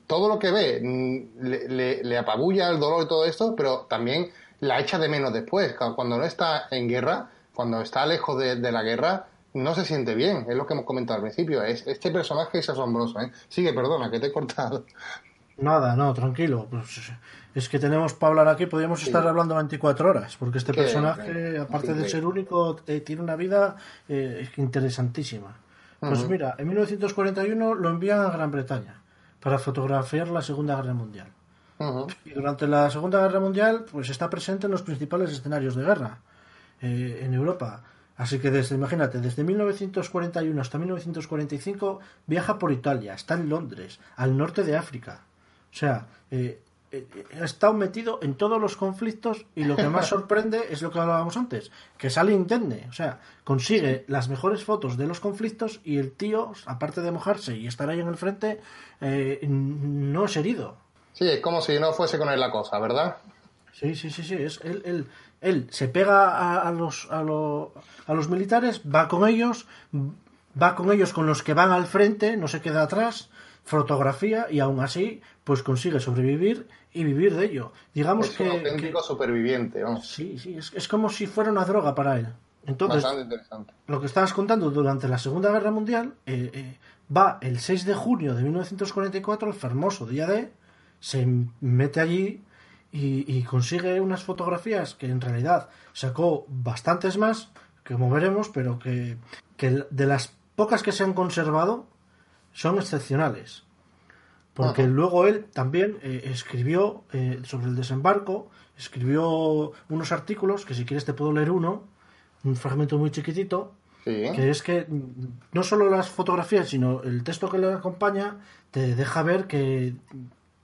todo lo que ve mm, le, le, apabulla el dolor y todo esto, pero también la echa de menos después. Cuando no está en guerra, cuando está lejos de, de la guerra, no se siente bien, es lo que hemos comentado al principio. Es, este personaje es asombroso. ¿eh? Sigue, perdona, que te he cortado. Nada, no, tranquilo. Pues es que tenemos para hablar aquí, podríamos estar hablando 24 horas, porque este personaje, aparte de ser único, eh, tiene una vida eh, interesantísima. Pues mira, en 1941 lo envían a Gran Bretaña para fotografiar la Segunda Guerra Mundial. Y durante la Segunda Guerra Mundial, pues está presente en los principales escenarios de guerra eh, en Europa. Así que desde, imagínate, desde 1941 hasta 1945 viaja por Italia, está en Londres, al norte de África, o sea, eh, eh, ha estado metido en todos los conflictos y lo que más sorprende es lo que hablábamos antes, que sale indemne, o sea, consigue las mejores fotos de los conflictos y el tío, aparte de mojarse y estar ahí en el frente, eh, no es herido. Sí, es como si no fuese con él la cosa, ¿verdad? Sí, sí, sí, sí, es él, él, él se pega a, los, a, a los militares, va con ellos, va con ellos con los que van al frente, no se queda atrás, fotografía y aún así pues consigue sobrevivir y vivir de ello. Digamos es que, un auténtico superviviente. Sí, sí, es, como si fuera una droga para él. Entonces, lo que estabas contando durante la Segunda Guerra Mundial eh, eh, va el 6 de junio de 1944, el famoso día de, se mete allí y, consigue unas fotografías que en realidad sacó bastantes más, como veremos, pero que, que de las pocas que se han conservado, son excepcionales. Porque luego él también eh, escribió eh, sobre el desembarco, escribió unos artículos, que si quieres te puedo leer uno, un fragmento muy chiquitito, que es que no solo las fotografías, sino el texto que le acompaña te deja ver que,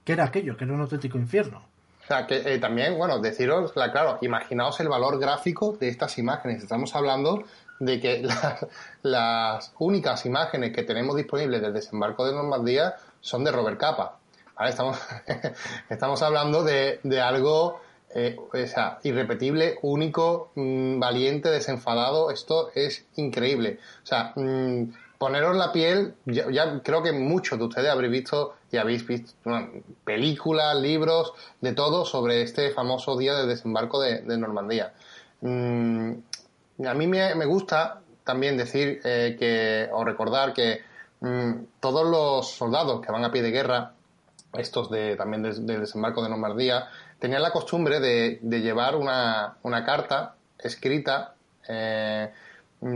era aquello, que era un auténtico infierno. O sea, que eh, también, bueno, deciros, claro, imaginaos el valor gráfico de estas imágenes. Estamos hablando de que las únicas imágenes que tenemos disponibles del desembarco de Normandía son de Robert Capa. Estamos, estamos hablando de, de algo eh, o sea, irrepetible, único, mm, valiente, desenfadado. Esto es increíble. O sea, mm, poneros la piel, ya, creo que muchos de ustedes habréis visto y habéis visto películas, libros, de todo sobre este famoso día del desembarco de, Normandía. Mm, a mí me, gusta también decir eh, que, o recordar que mm, todos los soldados que van a pie de guerra, estos de, también del desembarco de Normandía, tenían la costumbre de, llevar una, carta escrita eh,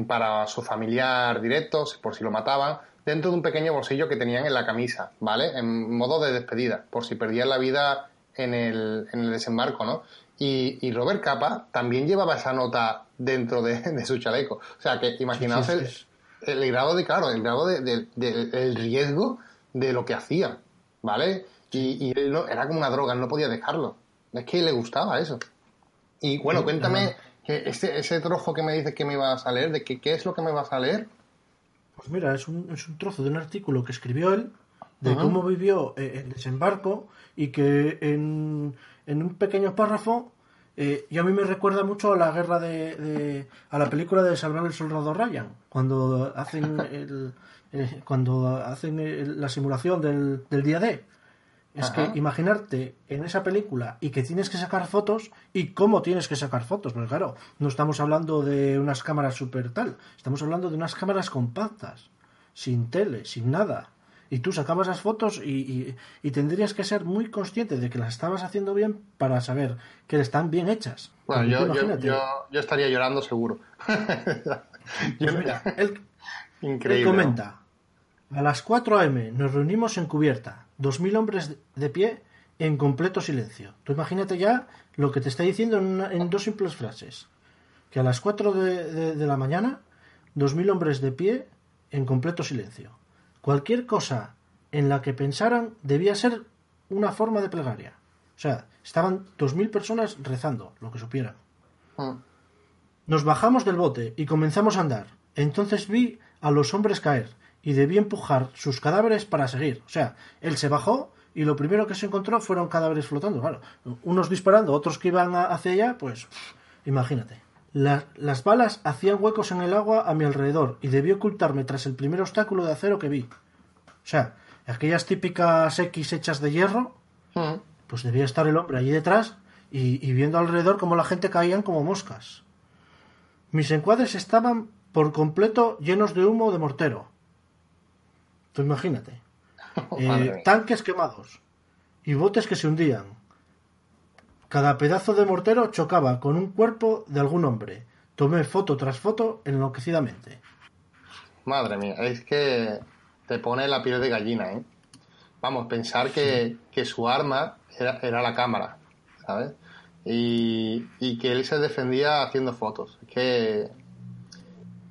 para su familiar directo, por si lo mataban, dentro de un pequeño bolsillo que tenían en la camisa, ¿vale? En modo de despedida, por si perdían la vida en el, en el desembarco, ¿no? Y, Robert Capa también llevaba esa nota dentro de, su chaleco. O sea, que imaginaos el, grado de, claro, el grado de, el riesgo de lo que hacía, ¿vale? Y, él no, era como una droga, él no podía dejarlo. Es que le gustaba eso. Y bueno, cuéntame, que ese, ese trozo que me dices que me ibas a leer, ¿de qué, qué es lo que me vas a leer? Pues mira, es un, es un trozo de un artículo que escribió él de cómo vivió eh, el desembarco y que en, en un pequeño párrafo eh, y a mí me recuerda mucho a la guerra de, a la película de Salvar el soldado Ryan cuando hacen el, eh, cuando hacen la simulación del, del día D es que imaginarte en esa película y que tienes que sacar fotos y cómo tienes que sacar fotos. Porque claro, no estamos hablando de unas cámaras super tal, estamos hablando de unas cámaras compactas, sin tele, sin nada y tú sacabas las fotos y, tendrías que ser muy consciente de que las estabas haciendo bien para saber que están bien hechas. Bueno, yo, estaría llorando seguro. Pues él, Increíble. comenta, a las 4 a.m. nos reunimos en cubierta, 2.000 hombres de pie en completo silencio. Tú imagínate ya lo que te está diciendo en, dos simples frases. Que a las 4 de, de la mañana, 2.000 hombres de pie en completo silencio. Cualquier cosa en la que pensaran debía ser una forma de plegaria. O sea, estaban dos mil personas rezando, lo que supieran. Ah. Nos bajamos del bote y comenzamos a andar. Entonces vi a los hombres caer y debí empujar sus cadáveres para seguir. O sea, él se bajó y lo primero que se encontró fueron cadáveres flotando. Claro, unos disparando, otros que iban hacia allá, pues imagínate las balas hacían huecos en el agua a mi alrededor y debí ocultarme tras el primer obstáculo de acero que vi. O sea, aquellas típicas X hechas de hierro, mm. pues debía estar el hombre allí detrás y, viendo alrededor cómo la gente caían como moscas. Mis encuadres estaban por completo llenos de humo de mortero. Tú imagínate. Eh, tanques quemados y botes que se hundían cada pedazo de mortero chocaba con un cuerpo de algún hombre. Tomé foto tras foto enloquecidamente. Madre mía, es que te pone la piel de gallina, ¿eh? Vamos, pensar que, su arma era, la cámara, ¿sabes? Y, que él se defendía haciendo fotos. Es que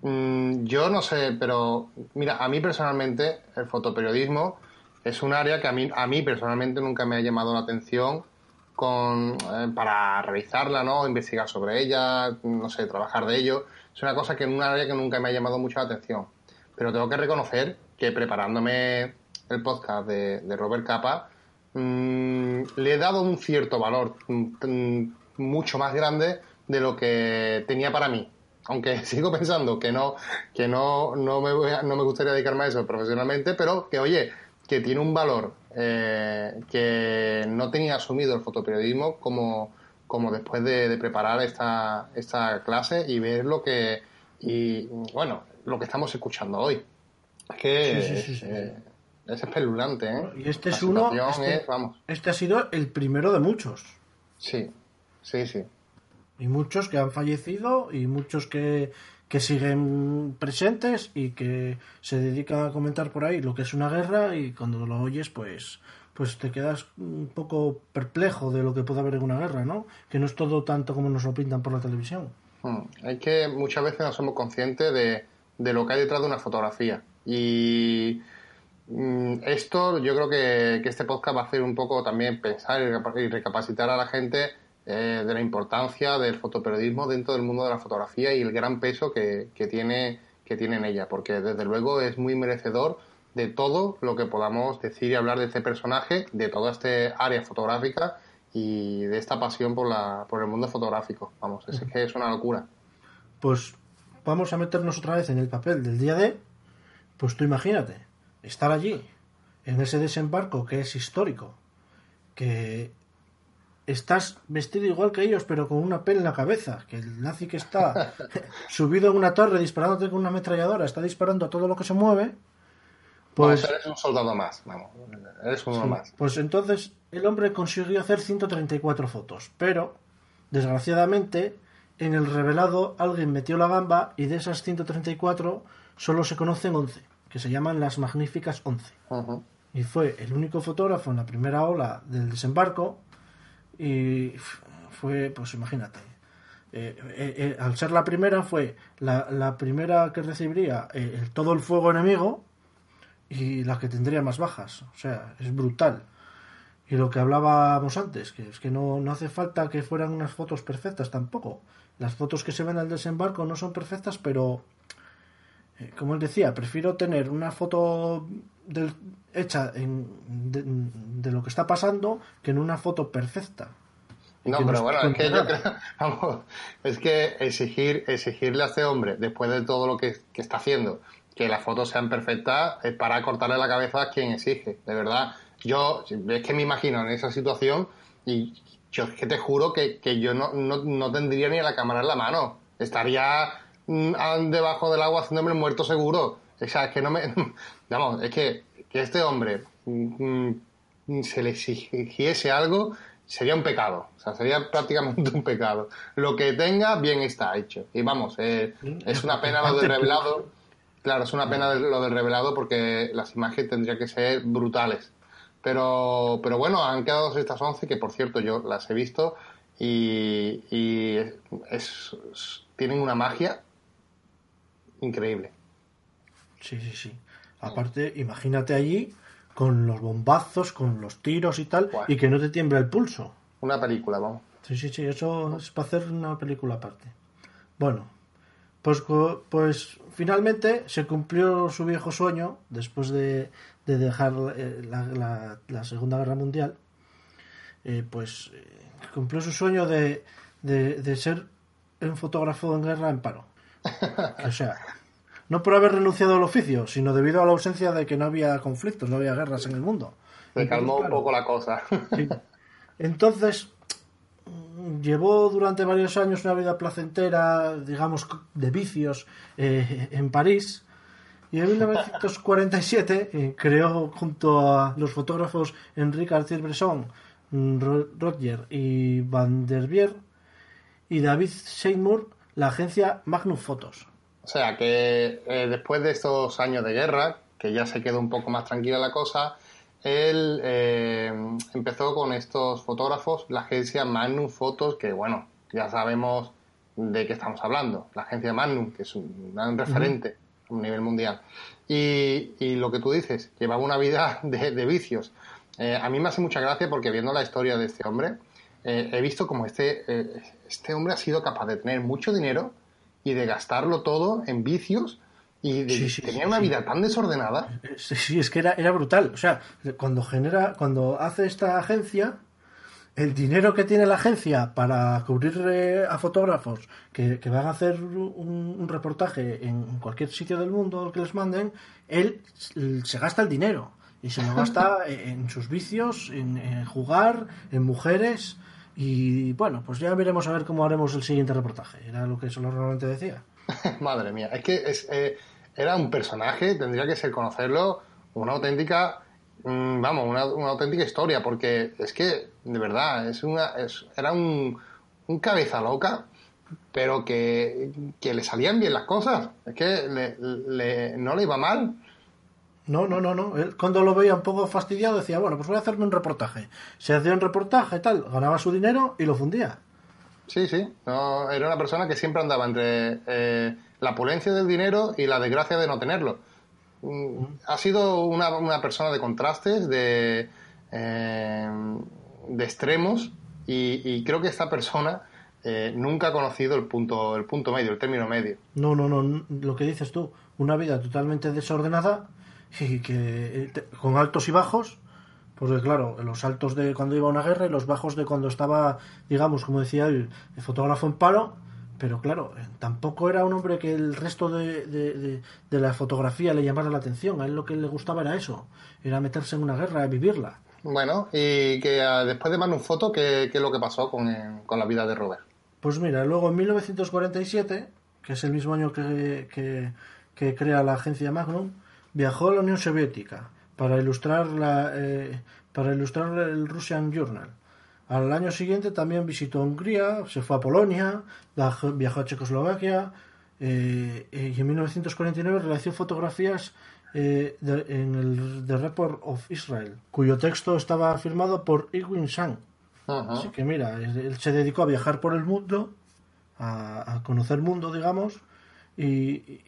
mm, yo no sé, pero mira, a mí personalmente el fotoperiodismo es un área que a mí, a mí personalmente nunca me ha llamado la atención con, eh, para revisarla, ¿no? Investigar sobre ella, no sé, trabajar de ello. Es una cosa que en un área que nunca me ha llamado mucho la atención. Pero tengo que reconocer que preparándome el podcast de, Robert Capa, mm, le he dado un cierto valor mm, mucho más grande de lo que tenía para mí. Aunque sigo pensando que no, que no, no, me, no me gustaría dedicarme a eso profesionalmente, pero que oye, que tiene un valor eh, que no tenía asumido el fotoperiodismo como, como después de, preparar esta, esta clase y ver lo que y bueno lo que estamos escuchando hoy es que es, eh, espeluznante ¿eh? y este es uno este, vamos. este ha sido el primero de muchos sí sí sí y muchos que han fallecido y muchos que que siguen presentes y que se dedican a comentar por ahí lo que es una guerra y cuando lo oyes pues pues te quedas un poco perplejo de lo que puede haber en una guerra, ¿no? Que no es todo tanto como nos lo pintan por la televisión. Hmm. Hay que muchas veces no somos conscientes de, de lo que hay detrás de una fotografía y mm, esto yo creo que, que, este podcast va a hacer un poco también pensar y recapacitar a la gente eh, de la importancia del fotoperiodismo dentro del mundo de la fotografía y el gran peso que, tiene, que tiene en ella, porque desde luego es muy merecedor de todo lo que podamos decir y hablar de este personaje, de toda esta área fotográfica y de esta pasión por, la, por el mundo fotográfico. Vamos, es que es una locura. Pues vamos a meternos otra vez en el papel del día de, pues tú imagínate, estar allí, en ese desembarco que es histórico, que estás vestido igual que ellos, pero con una peli en la cabeza. Que el nazi que está subido en una torre disparándote con una ametralladora está disparando a todo lo que se mueve. Pues, eres un soldado más, vamos, eres uno más. Pues entonces el hombre consiguió hacer 134 fotos, pero desgraciadamente en el revelado alguien metió la gamba y de esas 134 solo se conocen 11, que se llaman las magníficas 11. Y fue el único fotógrafo en la primera ola del desembarco y fue, pues imagínate, eh, eh, eh, al ser la primera fue la, primera que recibiría todo el fuego enemigo y la que tendría más bajas. O sea, es brutal. Y lo que hablábamos antes, que es que no, no hace falta que fueran unas fotos perfectas tampoco. Las fotos que se ven al desembarco no son perfectas, pero como él decía, prefiero tener una foto hecha en, de, lo que está pasando que en una foto perfecta. No, pero bueno, es que yo creo, vamos, es que exigir, exigirle a este hombre, después de todo lo que, está haciendo, que las fotos sean perfectas, es para cortarle la cabeza a quien exige, de verdad. Yo, es que me imagino en esa situación y yo es que te juro que, yo no, no, tendría ni la cámara en la mano. Estaría debajo del agua haciéndome el muerto seguro. O sea, es que no me... Vamos, es que, que este hombre mm, mm, se le exigiese algo sería un pecado, o sea, sería prácticamente un pecado. Lo que tenga, bien está hecho. Y vamos, eh, es una pena lo del revelado. Claro, es una pena lo del revelado porque las imágenes tendrían que ser brutales. Pero, pero bueno, han quedado estas 11 que, por cierto, yo las he visto y, es, tienen una magia increíble. Sí, sí, sí. Aparte, imagínate allí con los bombazos, con los tiros y tal, y que no te tiembla el pulso. Una película, vamos. Sí, sí, sí, eso es para hacer una película aparte. Bueno, pues, pues finalmente se cumplió su viejo sueño después de, dejar eh, la, Segunda Guerra Mundial. Eh, pues eh, cumplió su sueño de, de ser un fotógrafo en guerra en paro. O sea, no por haber renunciado al oficio, sino debido a la ausencia de que no había conflictos, no había guerras en el mundo. Se calmó un poco la cosa. Entonces, llevó durante varios años una vida placentera, digamos, de vicios eh, en París. Y en 1947 eh, creó junto a los fotógrafos Enrique Cartier-Bresson, Roger y Van der Bier y David Seymour la agencia Magnum Photos. O sea que eh, después de estos años de guerra, que ya se quedó un poco más tranquila la cosa, él eh, empezó con estos fotógrafos, la agencia Magnum Photos, que bueno, ya sabemos de qué estamos hablando. La agencia Magnum, que es un gran referente a nivel mundial. Y, lo que tú dices, llevaba una vida de, vicios. Eh, a mí me hace mucha gracia porque viendo la historia de este hombre, he visto como este, este hombre ha sido capaz de tener mucho dinero y de gastarlo todo en vicios y de, tenía una vida tan desordenada. Sí, es que era, era brutal. O sea, cuando genera, cuando hace esta agencia, el dinero que tiene la agencia para cubrir eh, a fotógrafos que, van a hacer un, reportaje en cualquier sitio del mundo que les manden, él se gasta el dinero y se lo gasta en sus vicios, en jugar, en mujeres. Y bueno, pues ya veremos a ver cómo haremos el siguiente reportaje. Era lo que solo realmente decía. Madre mía, es que es, eh, era un personaje, tendría que ser conocerlo, una auténtica, mm, vamos, una, auténtica historia, porque es que, de verdad, es una, es, era un, un cabeza loca, pero que, que, le salían bien las cosas. Es que le, no le iba mal. No, no, no, no. Él, cuando lo veía un poco fastidiado decía, bueno, pues voy a hacerme un reportaje. Se hacía un reportaje y tal, ganaba su dinero y lo fundía. Sí, sí. No, era una persona que siempre andaba entre eh, la opulencia del dinero y la desgracia de no tenerlo. Mm, ha sido una, persona de contrastes, de, eh, de extremos, y, creo que esta persona eh, nunca ha conocido el punto, el punto medio, el término medio. No, no, no. Lo que dices tú, una vida totalmente desordenada y que eh, con altos y bajos, porque claro, los altos de cuando iba a una guerra y los bajos de cuando estaba, digamos, como decía él, el fotógrafo en paro, pero claro, eh, tampoco era un hombre que el resto de, de, la fotografía le llamara la atención, a él lo que le gustaba era eso, era meterse en una guerra, vivirla. Bueno, y que ah, después de Magnum Foto, ¿qué, ¿qué, es lo que pasó con, eh, con, la vida de Robert? Pues mira, luego en 1947, que es el mismo año que, que, que crea la agencia Magnum, viajó a la Unión Soviética para ilustrar, la, eh, para ilustrar el Russian Journal. Al año siguiente también visitó Hungría, se fue a Polonia, viajó a Checoslovaquia eh, y en 1949 realizó fotografías eh, en el The Report of Israel, cuyo texto estaba firmado por Irwin Sang. Así que mira, él se dedicó a viajar por el mundo, a, conocer el mundo, digamos, y,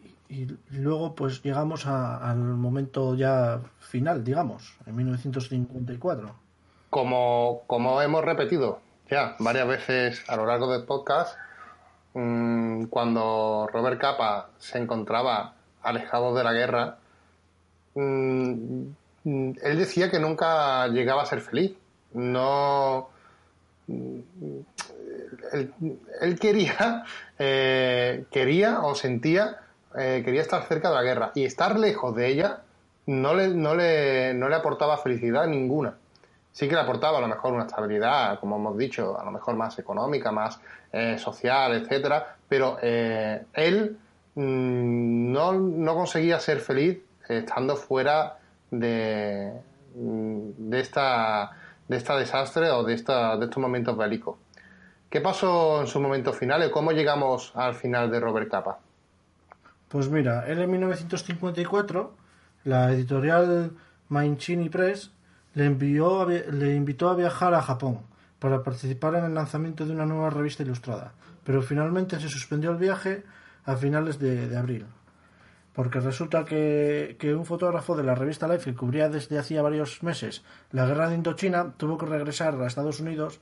luego pues llegamos al momento ya final, digamos, en 1954. Como, como hemos repetido ya varias veces a lo largo del podcast, mm, cuando Robert Capa se encontraba alejado de la guerra, mm, mm, él decía que nunca llegaba a ser feliz. No. Él, quería, eh, quería o sentía, eh, quería estar cerca de la guerra y estar lejos de ella no le, no le, no le aportaba felicidad ninguna. Sí que le aportaba a lo mejor una estabilidad, como hemos dicho, a lo mejor más económica, más eh, social, etcétera, pero eh, él mm, no, no, conseguía ser feliz estando fuera de, mm, de esta de desastre o de, esta, de estos momentos bélicos. ¿Qué pasó en sus momentos finales? ¿Cómo llegamos al final de Robert Capa? Pues mira, él en 1954 la editorial Mancini Press le, envió, le invitó a viajar a Japón para participar en el lanzamiento de una nueva revista ilustrada, pero finalmente se suspendió el viaje a finales de, abril. Porque resulta que, un fotógrafo de la revista Life que cubría desde hacía varios meses la guerra de Indochina tuvo que regresar a Estados Unidos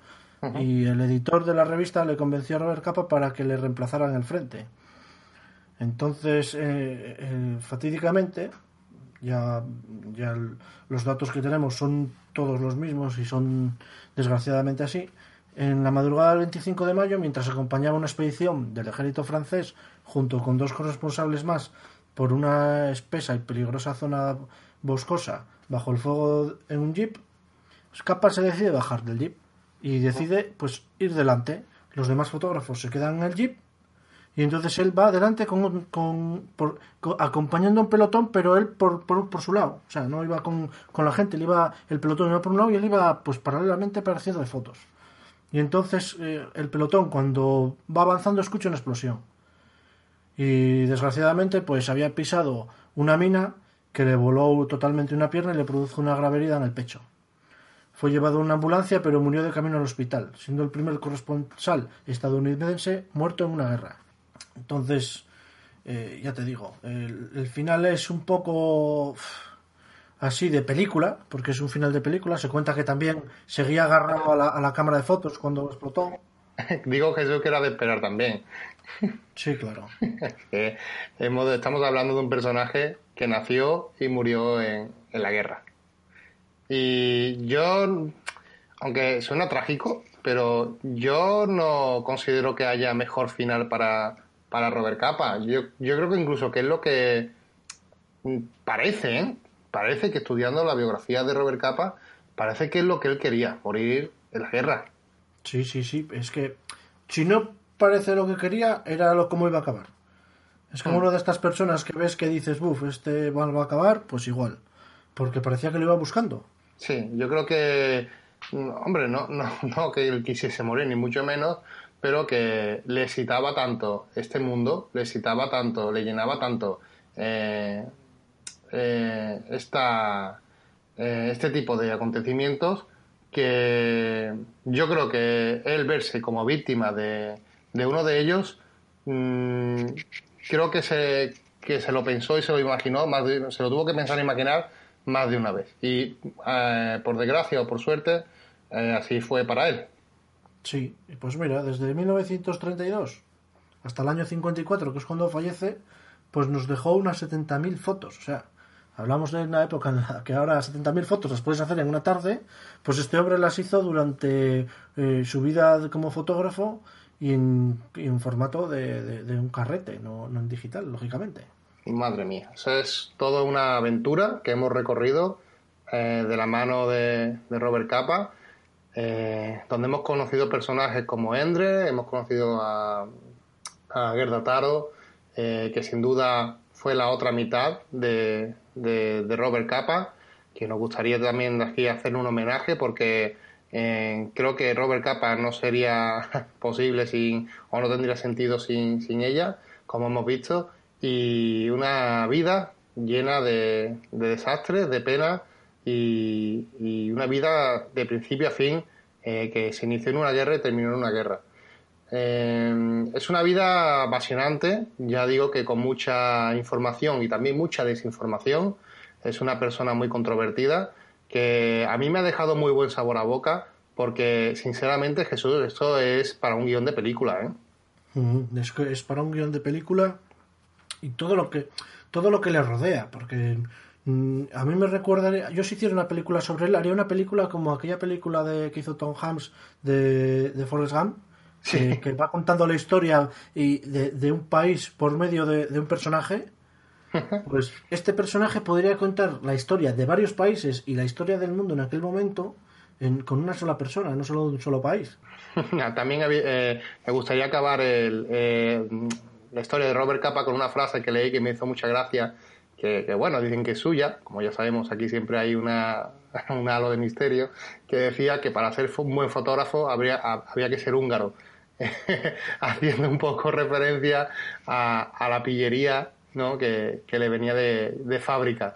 y el editor de la revista le convenció a Robert Capa para que le reemplazara en el frente. Entonces, eh, eh, fatídicamente, ya, ya los datos que tenemos son todos los mismos y son desgraciadamente así. En la madrugada del 25 de mayo, mientras acompañaba una expedición del ejército francés junto con dos corresponsables más por una espesa y peligrosa zona boscosa bajo el fuego en un jeep, Scapa se decide bajar del jeep y decide pues ir delante. Los demás fotógrafos se quedan en el jeep y entonces él va adelante con, con, acompañando un pelotón, pero él por, por, su lado. O sea, no iba con, la gente, él iba, el pelotón iba por un lado y él iba pues paralelamente para de fotos. Y entonces eh, el pelotón cuando va avanzando escucha una explosión. Y desgraciadamente pues había pisado una mina que le voló totalmente una pierna y le produjo una grave herida en el pecho. Fue llevado a una ambulancia pero murió de camino al hospital, siendo el primer corresponsal estadounidense muerto en una guerra. Entonces, eh, ya te digo, el, final es un poco así de película, porque es un final de película. Se cuenta que también seguía agarrado a la, cámara de fotos cuando explotó. Digo Jesús que era de esperar también. Sí, claro. estamos hablando de un personaje que nació y murió en, en la guerra. Y yo, aunque suena trágico, pero yo no considero que haya mejor final para, para Robert Capa. Yo, yo creo que incluso que es lo que parece, ¿eh? parece que estudiando la biografía de Robert Capa, parece que es lo que él quería, morir en la guerra. Sí, sí, sí, es que si no parece lo que quería, era lo cómo iba a acabar. Es como mm. una de estas personas que ves que dices, buf, este va a acabar, pues igual. Porque parecía que lo iba buscando. Sí, yo creo que, hombre, no, no, no que él quisiese morir, ni mucho menos, pero que le excitaba tanto este mundo, le excitaba tanto, le llenaba tanto eh, eh, esta, eh, este tipo de acontecimientos que yo creo que él verse como víctima de, de uno de ellos, mm, creo que se, que se lo pensó y se lo imaginó, más se lo tuvo que pensar e imaginar más de una vez. Y por desgracia o por suerte, así fue para él. Sí, pues mira, desde 1932 hasta el año 54, que es cuando fallece, pues nos dejó unas 70.000 fotos. O sea, hablamos de una época en la que ahora 70.000 fotos las puedes hacer en una tarde, pues este hombre las hizo durante eh, su vida como fotógrafo y en, formato de, un carrete, no, en digital, lógicamente. Madre mía, eso es toda una aventura que hemos recorrido eh, de la mano de, de Robert Capa eh, donde hemos conocido personajes como Endre, hemos conocido a, a Gerda Taro, eh, que sin duda fue la otra mitad de, de, Robert Capa, que nos gustaría también aquí hacer un homenaje porque eh, creo que Robert Capa no sería posible sin, o no tendría sentido sin, sin ella, como hemos visto, y una vida llena de, de desastres, de pena y, y, una vida de principio a fin eh, que se inició en una guerra y terminó en una guerra. Eh, es una vida apasionante, ya digo que con mucha información y también mucha desinformación. Es una persona muy controvertida que a mí me ha dejado muy buen sabor a boca porque sinceramente Jesús, esto es para un guion de película. ¿eh? Es, es para un guion de película y todo lo que todo lo que le rodea, porque a mí me recuerda, yo si hiciera una película sobre él, haría una película como aquella película de que hizo Tom Hanks de, de Forrest Gump, que, va contando la historia y de, un país por medio de, un personaje, pues este personaje podría contar la historia de varios países y la historia del mundo en aquel momento con una sola persona, no solo de un solo país. También eh, me gustaría acabar eh, la historia de Robert Capa con una frase que leí que me hizo mucha gracia, que, bueno, dicen que es suya, como ya sabemos, aquí siempre hay una, un halo de misterio, que decía que para ser un buen fotógrafo habría, había que ser húngaro. haciendo un poco referencia a, la pillería ¿no? que, le venía de, fábrica.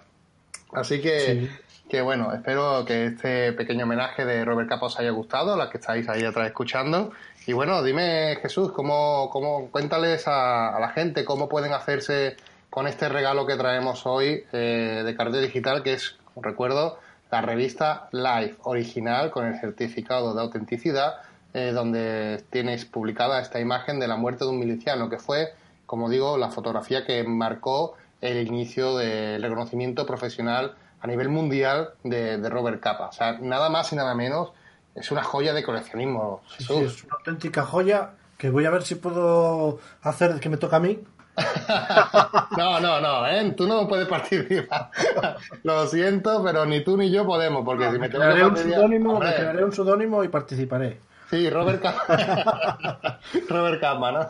Así que, que, bueno, espero que este pequeño homenaje de Robert Capa os haya gustado, las que estáis ahí atrás escuchando. Y bueno, dime Jesús, ¿cómo, cómo cuéntales a, la gente cómo pueden hacerse con este regalo que traemos hoy eh, de cartel digital, que es, recuerdo, la revista Live original con el certificado de autenticidad eh, donde tienes publicada esta imagen de la muerte de un miliciano, que fue, como digo, la fotografía que marcó el inicio del reconocimiento profesional a nivel mundial de, Robert Capa. O sea, nada más y nada menos, es una joya de coleccionismo. Sí, es una auténtica joya que voy a ver si puedo hacer que me toca a mí. no, no, no, ¿eh? tú no puedes participar. Lo siento, pero ni tú ni yo podemos, porque si me, me crearé un pseudónimo, me crearé un pseudónimo y participaré. Sí, Robert Capa. Robert Capa, ¿no?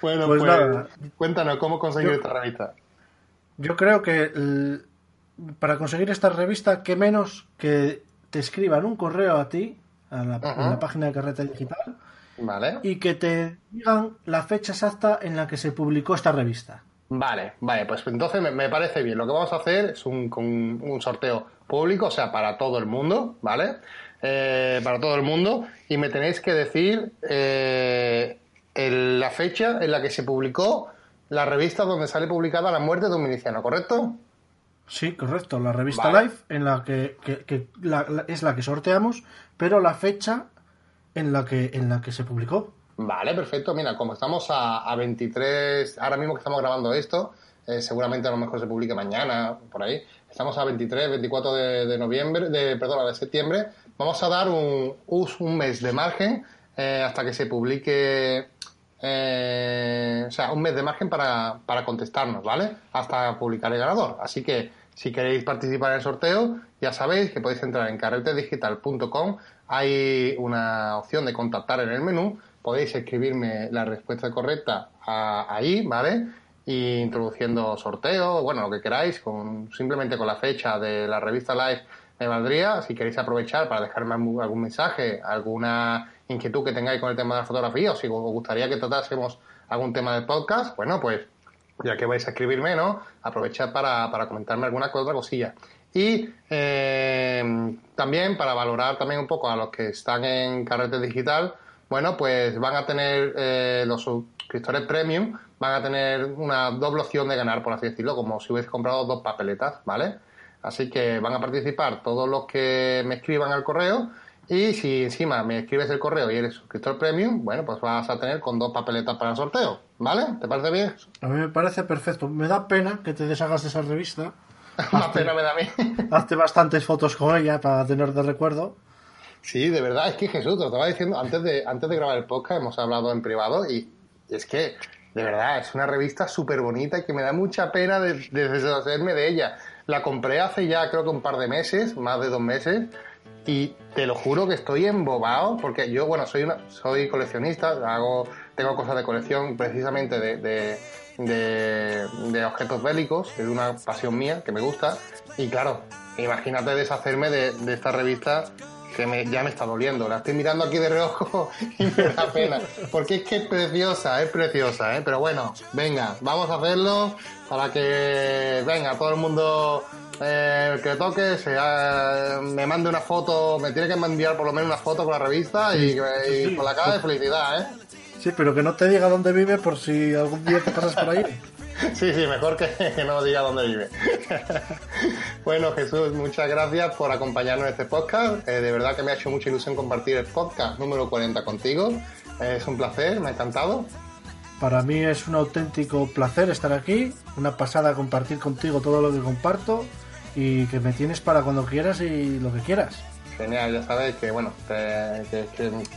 bueno, pues, pues cuéntanos cómo conseguir esta revista. Yo creo que para conseguir esta revista, qué menos que te escriban un correo a ti, a la, la página de Carreta Digital, vale. y que te digan la fecha exacta en la que se publicó esta revista. Vale, vale, pues entonces me, parece bien. Lo que vamos a hacer es un, un sorteo público, o sea, para todo el mundo, ¿vale? Eh, para todo el mundo y me tenéis que decir eh, la fecha en la que se publicó la revista donde sale publicada la muerte de un miliciano, ¿correcto? Sí, correcto. La revista Life en la que, es la que sorteamos, pero la fecha en la que en la que se publicó. Vale, perfecto. Mira, como estamos a, 23, ahora mismo que estamos grabando esto, eh, seguramente a lo mejor se publique mañana, por ahí. Estamos a 23, 24 de, de noviembre, de, perdón, de septiembre vamos a dar un, un mes de margen eh, hasta que se publique, eh, o sea, un mes de margen para, para contestarnos, ¿vale? Hasta publicar el ganador. Así que si queréis participar en el sorteo, ya sabéis que podéis entrar en carretedigital.com. Hay una opción de contactar en el menú. Podéis escribirme la respuesta correcta ahí, ¿vale? Y introduciendo sorteo, bueno, lo que queráis, con, simplemente con la fecha de la revista Live me valdría, si queréis aprovechar para dejarme algún mensaje, alguna inquietud que tengáis con el tema de la fotografía, o si os gustaría que tratásemos algún tema del podcast, bueno, pues ya que vais a escribirme, ¿no? Aprovechad para, para comentarme alguna otra cosilla. Y eh, también para valorar también un poco a los que están en Carrete Digital, bueno, pues van a tener eh, los suscriptores premium, van a tener una doble opción de ganar, por así decirlo, como si hubiese comprado dos papeletas, ¿vale? Así que van a participar todos los que me escriban al correo. Y si encima me escribes el correo y eres suscriptor premium, bueno, pues vas a tener con dos papeletas para el sorteo. ¿Vale? ¿Te parece bien? A mí me parece perfecto. Me da pena que te deshagas de esa revista. Más pena me da a mí. Hazte bastantes fotos con ella para tener de recuerdo. Sí, de verdad, es que Jesús, te lo estaba diciendo, antes de, antes de grabar el podcast hemos hablado en privado y, es que, de verdad, es una revista súper bonita y que me da mucha pena de, de deshacerme de ella. La compré hace ya creo que un par de meses, más de dos meses, y te lo juro que estoy embobado porque yo, bueno, soy una, soy coleccionista, hago, tengo cosas de colección precisamente de, de, objetos bélicos, es una pasión mía que me gusta. Y claro, imagínate deshacerme de, esta revista que ya me está doliendo. La estoy mirando aquí de reojo y me da pena. Porque es que es preciosa, es preciosa, ¿eh? Pero bueno, venga, vamos a hacerlo para que, venga, todo el mundo eh, que toque se me mande una foto, me tiene que enviar por lo menos una foto con la revista y, y con la cara de felicidad, ¿eh? Sí, pero que no te diga dónde vive por si algún día te pasas por ahí. Sí, sí, mejor que, no diga dónde vive. bueno, Jesús, muchas gracias por acompañarnos en este podcast. Eh, de verdad que me ha hecho mucha ilusión compartir el podcast número 40 contigo. es un placer, me ha encantado. Para mí es un auténtico placer estar aquí, una pasada compartir contigo todo lo que comparto y que me tienes para cuando quieras y lo que quieras. Genial, ya sabes que bueno, que,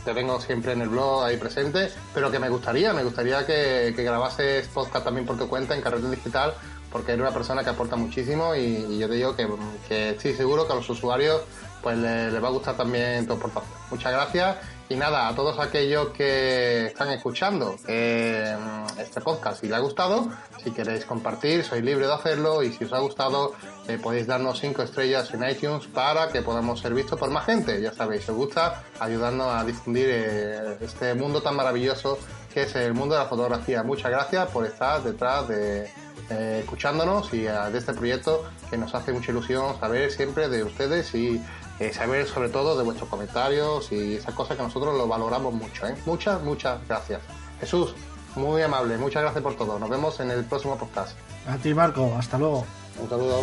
te tengo siempre en el blog ahí presente, pero que me gustaría, me gustaría que, que grabases podcast también por tu cuenta en Carrete Digital, porque eres una persona que aporta muchísimo y, yo te digo que, que, estoy seguro que a los usuarios pues les, va a gustar también tu aportación. Muchas gracias y nada, a todos aquellos que están escuchando eh, este podcast, si les ha gustado, si queréis compartir, sois libre de hacerlo y si os ha gustado, eh, podéis darnos 5 estrellas en iTunes para que podamos ser vistos por más gente. Ya sabéis, os gusta, ayudarnos a difundir eh, este mundo tan maravilloso que es el mundo de la fotografía. Muchas gracias por estar detrás de escuchándonos y de este proyecto que nos hace mucha ilusión saber siempre de ustedes y eh, saber sobre todo de vuestros comentarios y esas cosas que nosotros lo valoramos mucho. ¿eh? Muchas, muchas gracias. Jesús, muy amable, muchas gracias por todo. Nos vemos en el próximo podcast. A ti, Marco, hasta luego. Un saludo.